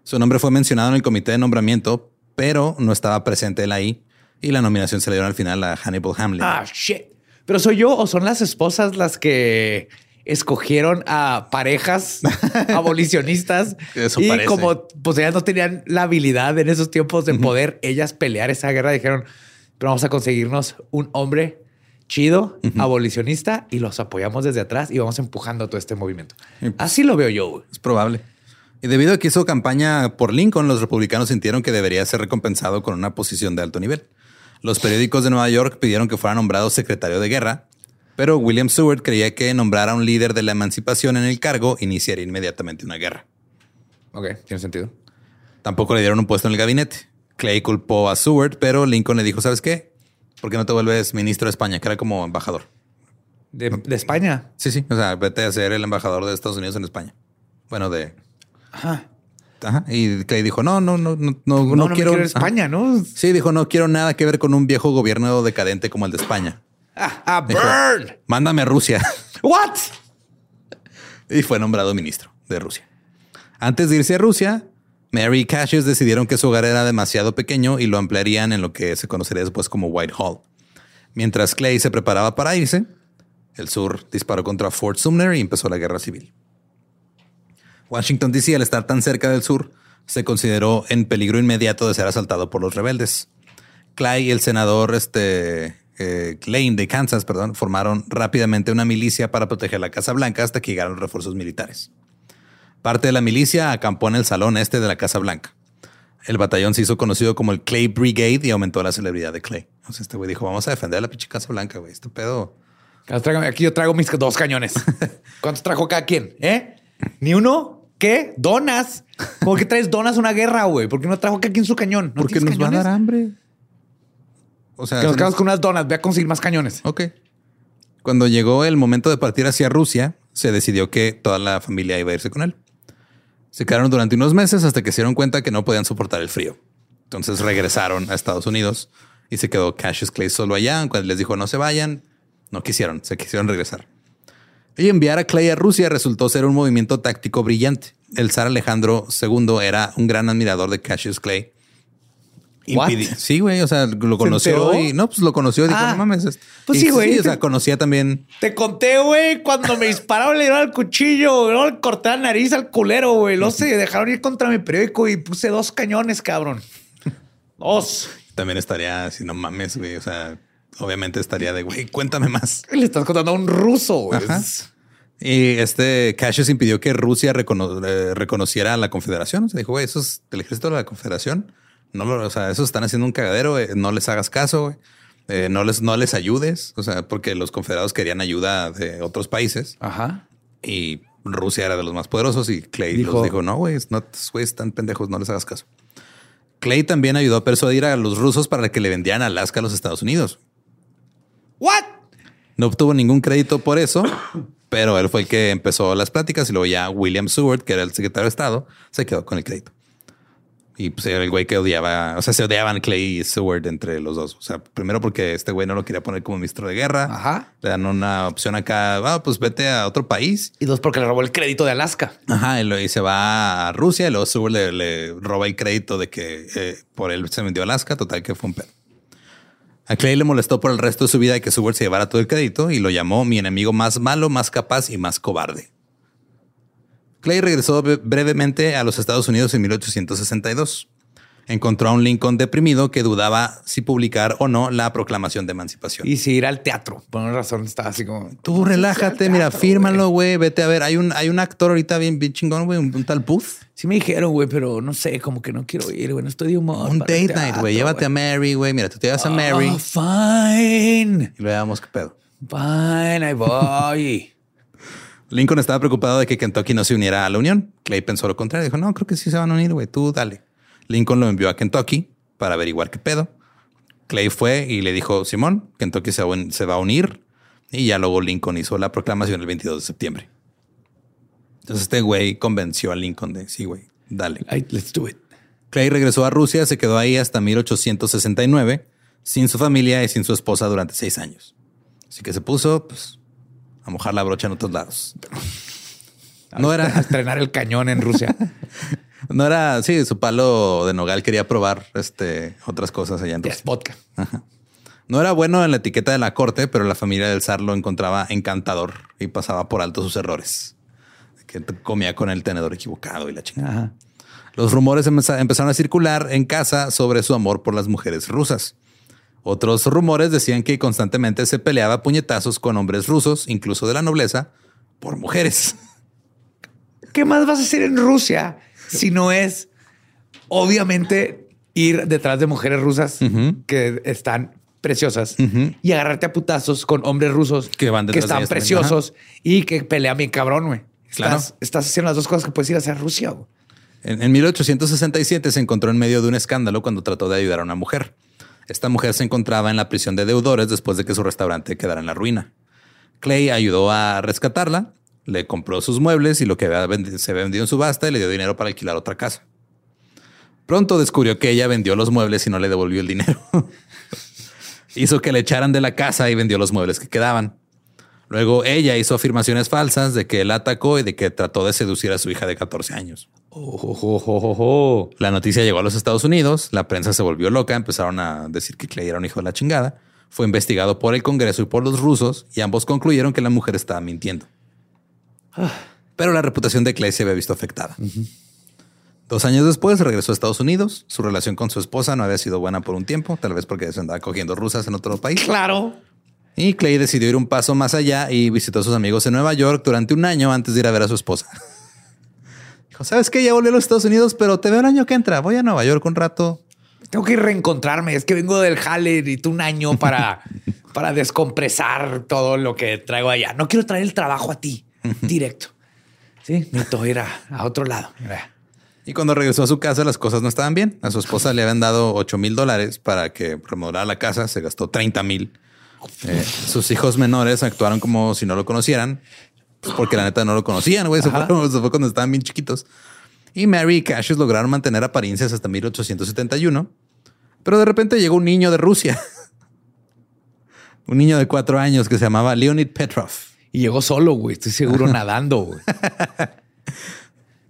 Su nombre fue mencionado en el comité de nombramiento, pero no estaba presente él ahí. Y la nominación se le dio al final a Hannibal Hamlin. Ah, shit. Pero soy yo o son las esposas las que escogieron a parejas abolicionistas Eso y parece. como pues ellas no tenían la habilidad en esos tiempos de poder ellas pelear esa guerra dijeron pero vamos a conseguirnos un hombre chido abolicionista y los apoyamos desde atrás y vamos empujando todo este movimiento así lo veo yo. Es probable. Y debido a que hizo campaña por Lincoln, los republicanos sintieron que debería ser recompensado con una posición de alto nivel. Los periódicos de Nueva York pidieron que fuera nombrado secretario de guerra, pero William Seward creía que nombrar a un líder de la emancipación en el cargo iniciaría inmediatamente una guerra. Ok, tiene sentido. Tampoco le dieron un puesto en el gabinete. Clay culpó a Seward, pero Lincoln le dijo, ¿sabes qué? ¿Por qué no te vuelves ministro de España? Que era como embajador. De, de España. Sí, sí. O sea, vete a ser el embajador de Estados Unidos en España. Bueno, de... Ajá. Ajá. Y Clay dijo, no, no, no, no, no, No, quiero... España, ¿no? Sí, dijo, no quiero nada que ver con un viejo gobierno decadente como el de España. Ah, ah, Dijo, burn. Mándame a Rusia. What? y fue nombrado ministro de Rusia. Antes de irse a Rusia, Mary y Cassius decidieron que su hogar era demasiado pequeño y lo ampliarían en lo que se conocería después como Whitehall. Mientras Clay se preparaba para irse, el sur disparó contra Fort Sumner y empezó la guerra civil. Washington, D.C., al estar tan cerca del sur, se consideró en peligro inmediato de ser asaltado por los rebeldes. Clay y el senador este, eh, Lane de Kansas perdón, formaron rápidamente una milicia para proteger la Casa Blanca hasta que llegaron los refuerzos militares. Parte de la milicia acampó en el salón este de la Casa Blanca. El batallón se hizo conocido como el Clay Brigade y aumentó la celebridad de Clay. O sea, este güey dijo, vamos a defender a la pinche Casa Blanca, güey. Este pedo... Aquí yo traigo mis dos cañones. ¿Cuántos trajo cada quien? ¿Eh? ¿Ni uno? ¿Qué? ¿Donas? ¿Por qué traes donas a una guerra, güey? ¿Por qué no trajo cada quien su cañón? ¿No Porque nos va a cañones? dar hambre. O sea, Que nos quedamos con unas donas. Ve a conseguir más cañones. Ok. Cuando llegó el momento de partir hacia Rusia, se decidió que toda la familia iba a irse con él. Se quedaron durante unos meses hasta que se dieron cuenta que no podían soportar el frío. Entonces regresaron a Estados Unidos y se quedó Cassius Clay solo allá. Cuando les dijo no se vayan, no quisieron, se quisieron regresar. Y enviar a Clay a Rusia resultó ser un movimiento táctico brillante. El zar Alejandro II era un gran admirador de Cassius Clay. What? Impidi- Sí, güey. O sea, lo conoció enteró? y no, pues lo conoció y dijo, Ah. no mames. es- Pues y sí, güey. o sea, conocía también. Te conté, güey, cuando me dispararon, le dieron al cuchillo, luego le corté la nariz al culero, güey. Luego se dejaron ir contra mi periódico y puse dos cañones, cabrón. Dos. También estaría así, no mames, güey. O sea, obviamente estaría de, güey, cuéntame más. Le estás contando a un ruso, güey. Y este Cassius impidió que Rusia recono- eh, reconociera a la Confederación. O sea, dijo, güey, eso es del ejército de la Confederación. No lo, o sea, esos están haciendo un cagadero. eh, no les hagas caso, güey. Eh, no les, no les ayudes. O sea, porque los confederados querían ayuda de otros países Ajá. y Rusia era de los más poderosos. Y Clay Dijo- los dijo, no, güey, no, güeyes están pendejos, no les hagas caso. Clay también ayudó a persuadir a los rusos para que le vendieran Alaska a los Estados Unidos. What? No obtuvo ningún crédito por eso, pero él fue el que empezó las pláticas y luego ya William Seward, que era el secretario de Estado, se quedó con el crédito. Y pues era el güey que odiaba, o sea, se odiaban Clay y Seward entre los dos. O sea, primero porque este güey no lo quería poner como ministro de guerra. Ajá. Le dan una opción acá, ah, pues vete a otro país. Y dos, porque le robó el crédito de Alaska. Ajá, y, lo- y se va a Rusia y luego Seward le, le roba el crédito de que eh, por él se vendió Alaska. Total que fue un pedo. A Clay le molestó por el resto de su vida que Seward se llevara todo el crédito y lo llamó mi enemigo más malo, más capaz y más cobarde. Clay regresó bre- brevemente a los Estados Unidos en 1862. Encontró a un Lincoln deprimido que dudaba si publicar o no la proclamación de emancipación. Y si ir al teatro. Por una razón estaba así como... Tú relájate, mira, fírmalo, güey. Vete a ver. Hay un, hay un actor ahorita bien, bien chingón, güey, un, un tal Booth. Sí me dijeron, güey, pero no sé, como que no quiero ir, güey. No estoy de humor. Un date night, güey. Llévate a Mary, güey. Mira, tú te llevas a Mary Ah, fine. y le damos qué pedo. Fine, ahí voy. Lincoln estaba preocupado de que Kentucky no se uniera a la Unión. Clay pensó lo contrario. Dijo, no, creo que sí se van a unir, güey. Tú dale. Lincoln lo envió a Kentucky para averiguar qué pedo. Clay fue y le dijo, Simón, Kentucky se va, a un- se va a unir. Y ya luego Lincoln hizo la proclamación el 22 de septiembre. Entonces este güey convenció a Lincoln de, sí, güey, dale. Let's do it. Clay regresó a Rusia, se quedó ahí hasta 1869, sin su familia y sin su esposa durante seis años. Así que se puso pues, a mojar la brocha en otros lados. No A era, estrenar el cañón en Rusia. no era, sí, su palo de nogal quería probar este, otras cosas allá en es vodka. No era bueno en la etiqueta de la corte, pero la familia del zar lo encontraba encantador y pasaba por alto sus errores. Que comía con el tenedor equivocado y la chingada. Ajá. Los rumores empeza- empezaron a circular en casa sobre su amor por las mujeres rusas. Otros rumores decían que constantemente se peleaba puñetazos con hombres rusos, incluso de la nobleza, por mujeres. ¿Qué más vas a hacer en Rusia si no es obviamente ir detrás de mujeres rusas que están preciosas y agarrarte a putazos con hombres rusos Que van de están también. preciosos y que pelean bien cabrón, güey. Claro. Estás, estás haciendo las dos cosas que puedes ir a hacer Rusia. güey. En, en 1867 se encontró en medio de un escándalo cuando trató de ayudar a una mujer. Esta mujer se encontraba en la prisión de deudores después de que su restaurante quedara en la ruina. Clay ayudó a rescatarla, le compró sus muebles y lo que había se había vendido en subasta y le dio dinero para alquilar otra casa. Pronto descubrió que ella vendió los muebles y no le devolvió el dinero. hizo que le echaran de la casa y vendió los muebles que quedaban. Luego ella hizo afirmaciones falsas de que él atacó y de que trató de seducir a su hija de 14 años. La noticia llegó a los Estados Unidos, la prensa se volvió loca, empezaron a decir que Clay era un hijo de la chingada. Fue investigado por el Congreso y por los rusos y ambos concluyeron que la mujer estaba mintiendo. Pero la reputación de Clay se había visto afectada. Dos años después regresó a Estados Unidos. Su relación con su esposa no había sido buena por un tiempo, tal vez porque se andaba cogiendo rusas en otro país. Claro. Y Clay decidió ir un paso más allá y visitó a sus amigos en Nueva York durante un año antes de ir a ver a su esposa. Dijo, ¿sabes qué? Ya volví a los Estados Unidos, pero te veo el año que entra. Voy a Nueva York un rato. Tengo que reencontrarme. Es que vengo del jale y tú un año para, para descompresar todo lo que traigo allá. No quiero traer el trabajo a ti directo. Sí, necesito ir a, a otro lado. Y cuando regresó a su casa, las cosas no estaban bien. A su esposa le habían dado 8 mil dólares para que remodelara la casa. Se gastó 30 mil. Eh, sus hijos menores actuaron como si no lo conocieran, pues porque la neta no lo conocían. Güey, se se fue cuando estaban bien chiquitos. Y Mary y Cassius lograron mantener apariencias hasta 1871. Pero de repente llegó un niño de Rusia. un niño de cuatro años que se llamaba Leonid Petrov. Y llegó solo, güey. Estoy seguro nadando, güey.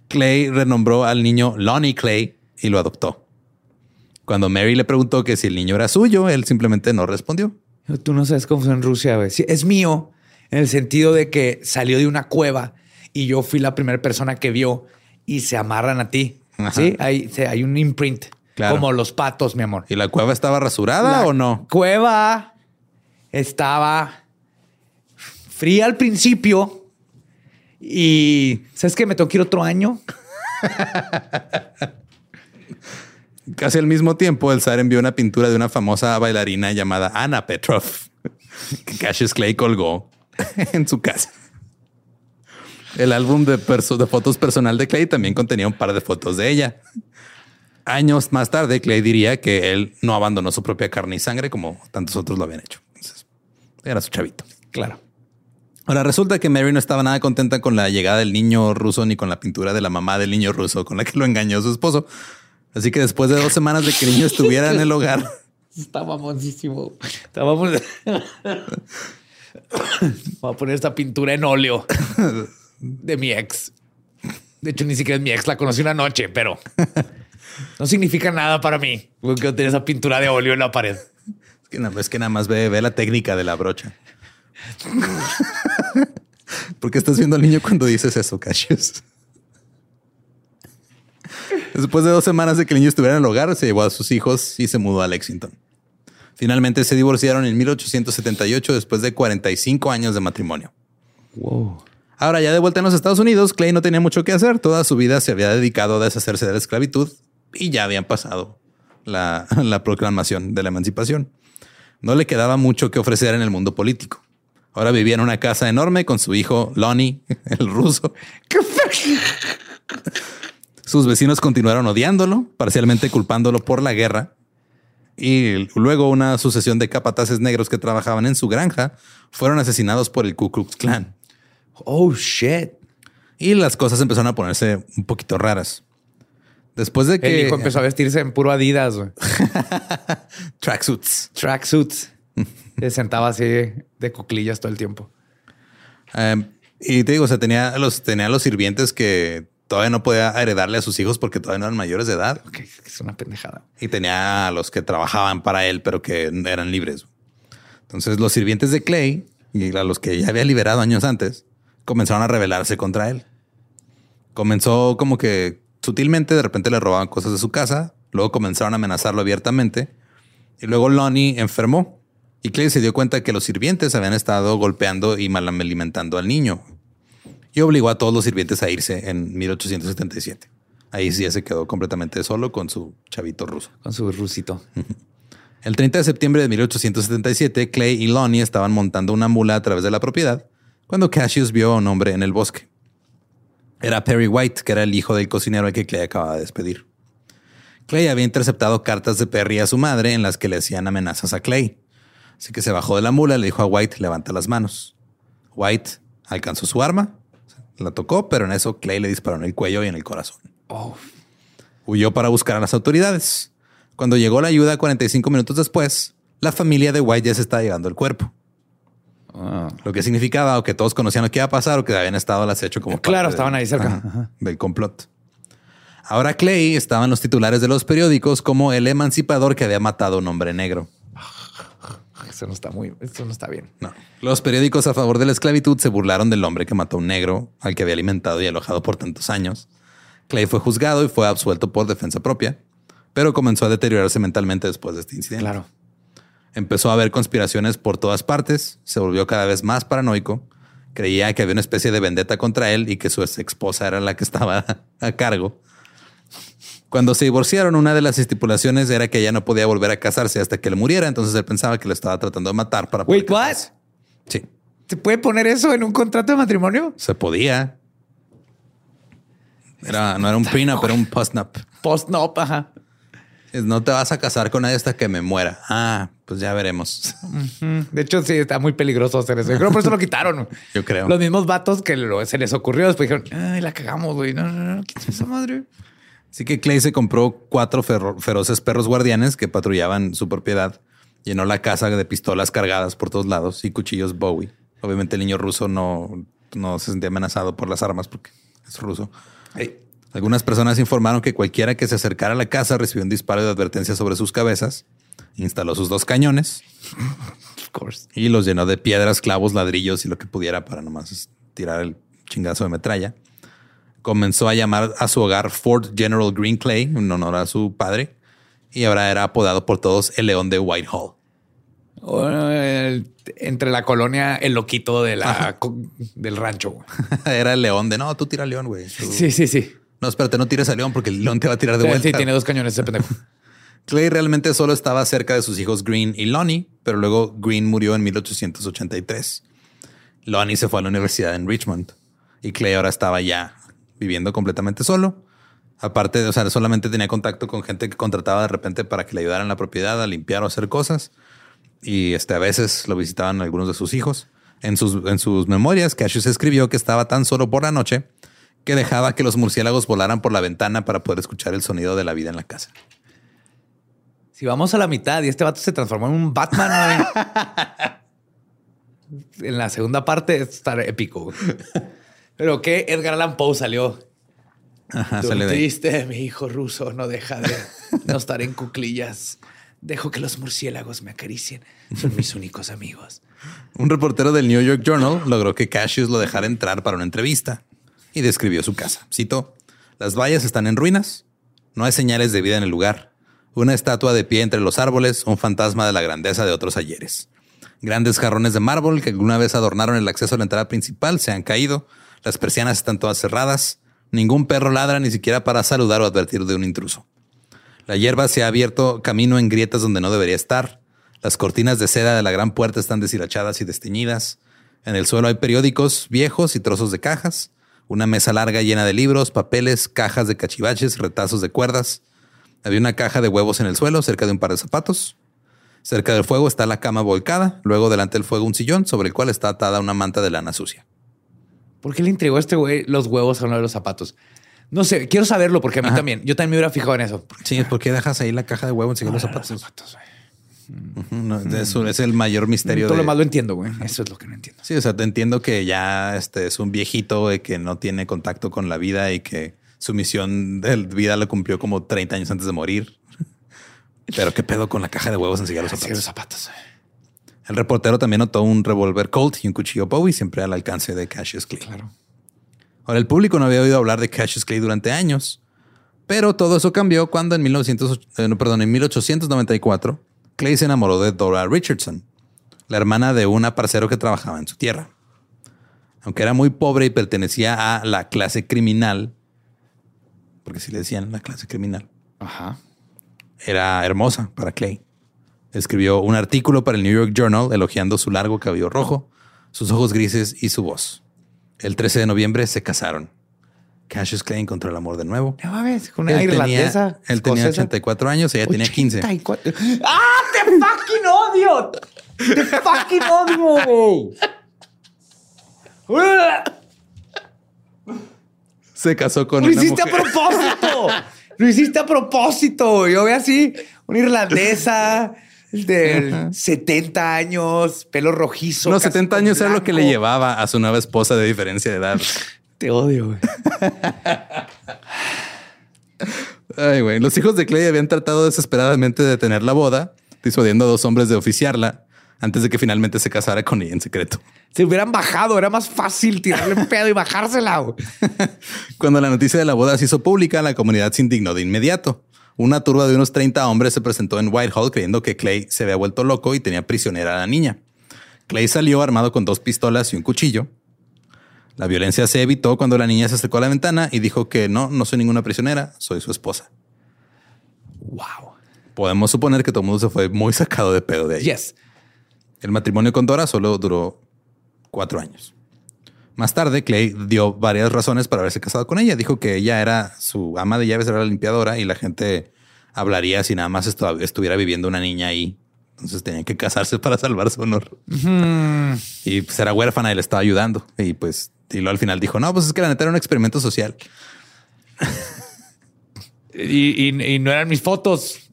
Clay renombró al niño Lonnie Clay y lo adoptó. Cuando Mary le preguntó que si el niño era suyo, él simplemente no respondió. Tú no sabes cómo fue en Rusia, güey. Sí, es mío en el sentido de que salió de una cueva y yo fui la primera persona que vio y se amarran a ti. Ajá. Sí, hay, un imprint. Claro. Como los patos, mi amor. ¿Y la cueva estaba rasurada La o no? Cueva estaba fría al principio y ¿sabes qué? Me tengo que ir otro año. Casi al mismo tiempo, el zar envió una pintura de una famosa bailarina llamada Anna Petrov, que Cassius Clay colgó en su casa. El álbum de, de fotos personal de Clay también contenía un par de fotos de ella. Años más tarde, Clay diría que él no abandonó su propia carne y sangre como tantos otros lo habían hecho. Entonces, era su chavito. Claro. Ahora resulta que Mary no estaba nada contenta con la llegada del niño ruso ni con la pintura de la mamá del niño ruso con la que lo engañó su esposo. Así que después de dos semanas de que el niño estuviera en el hogar, Está mamoncísimo. Está mamon- Voy a poner esta pintura en óleo de mi ex. De hecho, ni siquiera es mi ex, la conocí una noche, pero no significa nada para mí. Porque tener esa pintura de óleo en la pared. es que, es que nada más ve, ve la técnica de la brocha. ¿Por qué estás viendo al niño cuando dices eso, Cassius? Después de dos semanas de que el niño estuviera en el hogar, se llevó a sus hijos y se mudó a Lexington. Finalmente se divorciaron en 1878 después de 45 años de matrimonio. Wow. Ahora, ya de vuelta en los Estados Unidos, Clay no tenía mucho que hacer. Toda su vida se había dedicado a deshacerse de la esclavitud y ya habían pasado la, la proclamación de la emancipación. No le quedaba mucho que ofrecer en el mundo político. Ahora vivía en una casa enorme con su hijo Lonnie, el ruso. Sus vecinos continuaron odiándolo, parcialmente culpándolo por la guerra. Y luego una sucesión de capataces negros que trabajaban en su granja fueron asesinados por el Ku Klux Klan. Oh, shit. Y las cosas empezaron a ponerse un poquito raras. Después de que El hijo empezó a vestirse en puro Adidas, tracksuits. Tracksuits. Se sentaba así de cuclillas todo el tiempo. Um, y te digo, o sea, tenía los, tenía los sirvientes que todavía no podía heredarle a sus hijos porque todavía no eran mayores de edad. Es una pendejada. Y tenía a los que trabajaban para él, pero que eran libres. Entonces, los sirvientes de Clay y a los que ya había liberado años antes comenzaron a rebelarse contra él. Comenzó como que sutilmente, de repente le robaban cosas de su casa, luego comenzaron a amenazarlo abiertamente y luego Lonnie enfermó y Clay se dio cuenta que los sirvientes habían estado golpeando y mal alimentando al niño y obligó a todos los sirvientes a irse en 1877. Ahí sí ya se quedó completamente solo con su chavito ruso. Con su rusito. El 30 de septiembre de 1877, Clay y Lonnie estaban montando una mula a través de la propiedad cuando Cassius vio a un hombre en el bosque. Era Perry White, que era el hijo del cocinero al que Clay acababa de despedir. Clay había interceptado cartas de Perry a su madre en las que le hacían amenazas a Clay. Así que se bajó de la mula y le dijo a White, levanta las manos. White alcanzó su arma, la tocó, pero en eso Clay le disparó en el cuello y en el corazón. Huyó para buscar a las autoridades. Cuando llegó la ayuda 45 minutos después, la familia de White ya se estaba llevando el cuerpo. Ah. Lo que significaba o que todos conocían lo que iba a pasar o que habían estado al acecho como Claro, estaban ahí cerca. Ajá, del complot. Ahora Clay estaba en los titulares de los periódicos como el emancipador que había matado a un hombre negro. Eso no está muy, eso no está bien. No. Los periódicos a favor de la esclavitud se burlaron del hombre que mató a un negro al que había alimentado y alojado por tantos años. Clay fue juzgado y fue absuelto por defensa propia, pero comenzó a deteriorarse mentalmente después de este incidente. Claro. Empezó a haber conspiraciones por todas partes, se volvió cada vez más paranoico, creía que había una especie de vendetta contra él y que su ex esposa era la que estaba a cargo. Cuando se divorciaron, una de las estipulaciones era que ella no podía volver a casarse hasta que él muriera, entonces él pensaba que lo estaba tratando de matar para poder Wait, what? Sí, ¿Se puede poner eso en un contrato de matrimonio? se podía. Era, no era un prenup, era un postnup. Post no, ajá. Es, No te vas a casar con nadie hasta que me muera. Ah, pues ya veremos. De hecho, sí, está muy peligroso hacer eso. Yo creo que por eso lo quitaron. Yo creo. Los mismos vatos que lo- se les ocurrió después dijeron, ay, la cagamos, güey. No, no, no, quita esa madre. Así que Clay se compró cuatro feroces perros guardianes que patrullaban su propiedad. Llenó la casa de pistolas cargadas por todos lados y cuchillos Bowie. Obviamente el niño ruso no, no se sentía amenazado por las armas porque es ruso. Algunas personas informaron que cualquiera que se acercara a la casa recibió un disparo de advertencia sobre sus cabezas. Instaló sus dos cañones Of course. y los llenó de piedras, clavos, ladrillos y lo que pudiera para nomás tirar el chingazo de metralla. Comenzó a llamar a su hogar Fort General Green Clay en honor a su padre y ahora era apodado por todos el León de Whitehall. O, eh, entre la colonia, el loquito de la, del rancho. era el león de no, tú tira al león, güey. Tú- Sí, sí, sí. No, espérate, no tires al león porque el león te va a tirar de Sí, vuelta. sí, tiene dos cañones ese pendejo. Clay realmente solo estaba cerca de sus hijos Green y Lonnie, pero luego Green murió en 1883. Lonnie se fue a la universidad en Richmond y Clay ahora estaba ya viviendo completamente solo. Aparte, o sea, solamente tenía contacto con gente que contrataba de repente para que le ayudaran en la propiedad a limpiar o hacer cosas. Y este, a veces lo visitaban algunos de sus hijos. En sus, en sus memorias, Cassius escribió que estaba tan solo por la noche que dejaba que los murciélagos volaran por la ventana para poder escuchar el sonido de la vida en la casa. Si vamos a la mitad y este vato se transformó en un Batman, en la segunda parte estar épico. Pero que Edgar Allan Poe salió. Ajá, sale de ahí. triste, mi hijo ruso no deja de no estar en cuclillas. Dejo que los murciélagos me acaricien. Son mis únicos amigos. Un reportero del New York Journal logró que Cassius lo dejara entrar para una entrevista y describió su casa. Cito, las vallas están en ruinas, no hay señales de vida en el lugar, una estatua de pie entre los árboles, un fantasma de la grandeza de otros ayeres. Grandes jarrones de mármol que alguna vez adornaron el acceso a la entrada principal se han caído, las persianas están todas cerradas, ningún perro ladra ni siquiera para saludar o advertir de un intruso. La hierba se ha abierto camino en grietas donde no debería estar. Las cortinas de seda de la gran puerta están deshilachadas y desteñidas. En el suelo hay periódicos viejos y trozos de cajas. Una mesa larga llena de libros, papeles, cajas de cachivaches, retazos de cuerdas. Había una caja de huevos en el suelo cerca de un par de zapatos. Cerca del fuego está la cama volcada. Luego delante del fuego un sillón sobre el cual está atada una manta de lana sucia. ¿Por qué le entregó a este güey los huevos a uno de los zapatos? No sé, quiero saberlo porque a mí también. Yo también me hubiera fijado en eso. Sí, ¿por qué dejas ahí la caja de huevos en los zapatos? No, eso es el mayor misterio. Todo de- lo más lo entiendo, güey. Eso es lo que no entiendo. Sí, o sea, te entiendo que ya este es un viejito eh, que no tiene contacto con la vida y que su misión de vida la cumplió como 30 años antes de morir. Pero qué pedo con la caja de huevos en los Sí, zapatos. los zapatos. El reportero también notó un revólver Colt y un cuchillo Bowie siempre al alcance de Cassius Clay. Claro. Ahora, el público no había oído hablar de Cassius Clay durante años, pero todo eso cambió cuando en, 1900, eh, perdón, en 1894 Clay se enamoró de Dora Richardson, la hermana de un aparcero que trabajaba en su tierra. Aunque era muy pobre y pertenecía a la clase criminal, porque si le decían la clase criminal, Ajá. era hermosa para Clay. Escribió un artículo para el New York Journal elogiando su largo cabello rojo, sus ojos grises y su voz. El 13 de noviembre se casaron. Cassius Clay encontró el amor de nuevo. No mames, con una Él irlandesa. tenía, él tenía escocesa. 84 años, ella tenía 15. 84. ¡Ah! ¡Te fucking odio! ¡Te fucking odio, güey! Se casó con Lo una hiciste a propósito. Lo hiciste a propósito. Yo veo así una irlandesa de 70 años, pelo rojizo. No, casi 70 con años era lo que le llevaba a su nueva esposa de diferencia de edad. Te odio, güey. Ay, güey. Los hijos de Clay habían tratado desesperadamente de detener la boda, disuadiendo a dos hombres de oficiarla antes de que finalmente se casara con ella en secreto. Se hubieran bajado, era más fácil tirarle un pedo y bajársela. Cuando la noticia de la boda se hizo pública, la comunidad se indignó de inmediato. Una turba de unos 30 hombres se presentó en Whitehall creyendo que Clay se había vuelto loco y tenía prisionera a la niña. Clay salió armado con dos pistolas y un cuchillo. La violencia se evitó cuando la niña se acercó a la ventana y dijo que no, no soy ninguna prisionera, soy su esposa. Wow. Podemos suponer que todo el mundo se fue muy sacado de pedo de ahí. Yes. El matrimonio con Dora solo duró cuatro años. Más tarde, Clay dio varias razones para haberse casado con ella. Dijo que ella era su ama de llaves, era la limpiadora y la gente hablaría si nada más estu- estuviera viviendo una niña ahí. Entonces tenían que casarse para salvar su honor. Y pues era huérfana y le estaba ayudando. Y pues, y luego al final dijo, no, pues es que la neta era un experimento social. Y, y- y no eran mis fotos.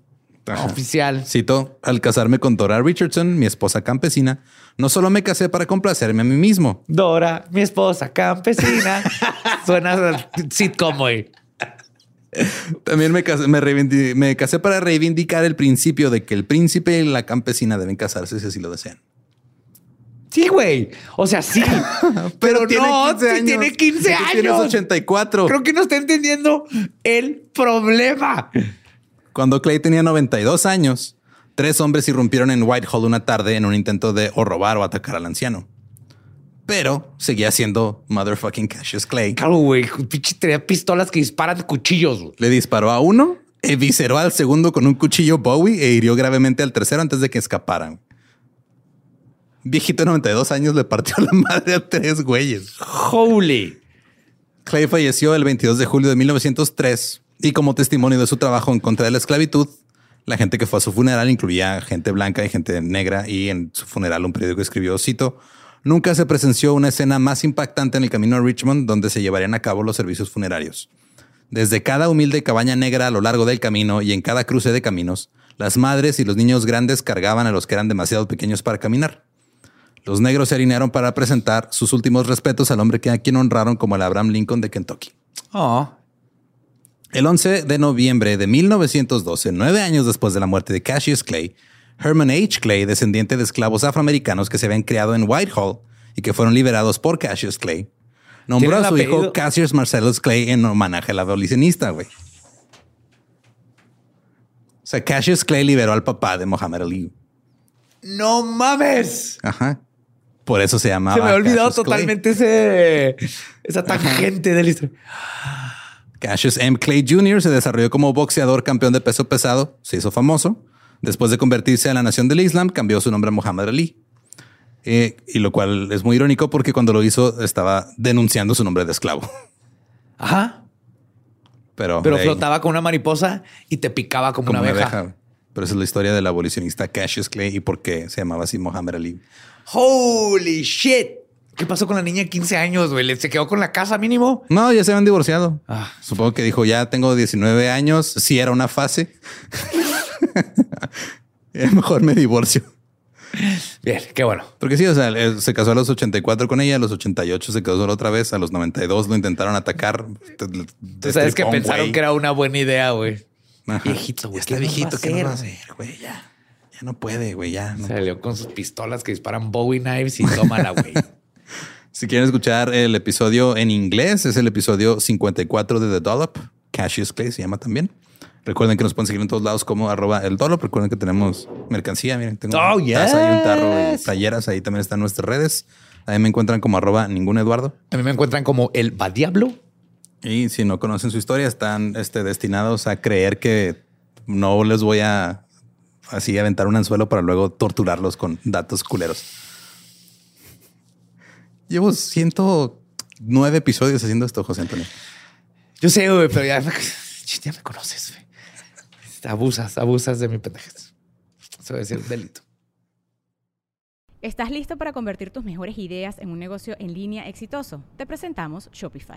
Ajá. Oficial. Cito, al casarme con Dora Richardson, mi esposa campesina, no solo me casé para complacerme a mí mismo, Dora, mi esposa campesina. Suena sitcom, güey. También me casé, me, reivindi- me casé para reivindicar el principio de que el príncipe y la campesina deben casarse si así lo desean. Sí, güey. O sea, sí. Pero, no, sí tiene 15 Tú Tienes años. 84. Creo que no está entendiendo el problema. Cuando Clay tenía 92 años, tres hombres irrumpieron en Whitehall una tarde en un intento de o robar o atacar al anciano. Pero seguía siendo motherfucking Cassius Clay. Claro, güey. Pinche tenía pistolas que disparan cuchillos. Le disparó a uno, evisceró al segundo con un cuchillo Bowie e hirió gravemente al tercero antes de que escaparan. Viejito de 92 años le partió la madre a tres güeyes. Holy. Clay falleció el 22 de julio de 1903 y como testimonio de su trabajo en contra de la esclavitud, la gente que fue a su funeral incluía gente blanca y gente negra y en su funeral un periódico escribió, cito, nunca se presenció una escena más impactante en el camino a Richmond donde se llevarían a cabo los servicios funerarios. Desde cada humilde cabaña negra a lo largo del camino y en cada cruce de caminos, las madres y los niños grandes cargaban a los que eran demasiado pequeños para caminar. Los negros se alinearon para presentar sus últimos respetos al hombre que a quien honraron como el Abraham Lincoln de Kentucky. Oh. El 11 de noviembre de 1912, nueve años después de la muerte de Cassius Clay, Herman H. Clay, descendiente de esclavos afroamericanos que se habían criado en Whitehall y que fueron liberados por Cassius Clay, nombró ¿Tiene a su hijo? Cassius Marcellus Clay en homenaje al abolicionista, güey. O sea, Cassius Clay liberó al papá de Muhammad Ali. No mames. Ajá. Por eso se llamaba. Se me ha olvidado Cassius totalmente ese, esa tangente de la historia. Cassius M. Clay Jr. se desarrolló como boxeador campeón de peso pesado, se hizo famoso. Después de convertirse a la nación del Islam, cambió su nombre a Muhammad Ali. Eh, y lo cual es muy irónico porque cuando lo hizo estaba denunciando su nombre de esclavo. Ajá. Pero, Pero hey, flotaba con una mariposa y te picaba como, como una abeja. Pero esa es la historia del abolicionista Cassius Clay y por qué se llamaba así Muhammad Ali. Holy shit. ¿Qué pasó con la niña de 15 años, güey? ¿Le- ¿Se quedó con la casa mínimo? No, ya se habían divorciado. Ah. Supongo que dijo, ya tengo 19 años, sí era una fase. Mejor me divorcio. Bien, qué bueno. Porque sí, o sea, él se casó a los 84 con ella, a los 88 se casó otra vez, a los 92 lo intentaron atacar. Tú sabes que pensaron que era una buena idea, güey. Viejito, güey, Está ¿qué nos va viejito, ¿qué nos va a hacer? hacer, güey? Ya, ya no puede, güey, ya. no Salió con sus pistolas que disparan Bowie knives y tómala, güey. Si quieren escuchar el episodio en inglés, es el episodio 54 de The Dollop. Cassius Clay se llama también. Recuerden que nos pueden seguir en todos lados como arroba el Dollop. Recuerden que tenemos mercancía. Miren, tengo Oh, una taza y un tarro y playeras. Ahí también están nuestras redes. Ahí me encuentran como arroba ningún Eduardo. Mí me encuentran como el va diablo. Y si no conocen su historia, están este, destinados a creer que no les voy a así aventar un anzuelo para luego torturarlos con datos culeros. Llevo 109 episodios haciendo esto, José Antonio. Yo sé, güey, pero ya, ya me conoces, güey. Abusas, abusas de mi pendejez. Eso debe ser un delito. ¿Estás listo para convertir tus mejores ideas en un negocio en línea exitoso? Te presentamos Shopify.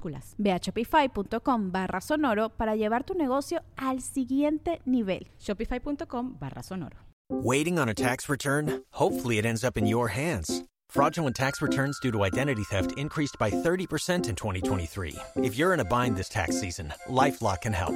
Ve a shopify.com barra sonoro para llevar tu negocio al siguiente nivel. Shopify.com barra sonoro. Waiting on a tax return? Hopefully it ends up in your hands. Fraudulent tax returns due to identity theft increased by 30% in 2023. If you're in a bind this tax season, LifeLock can help.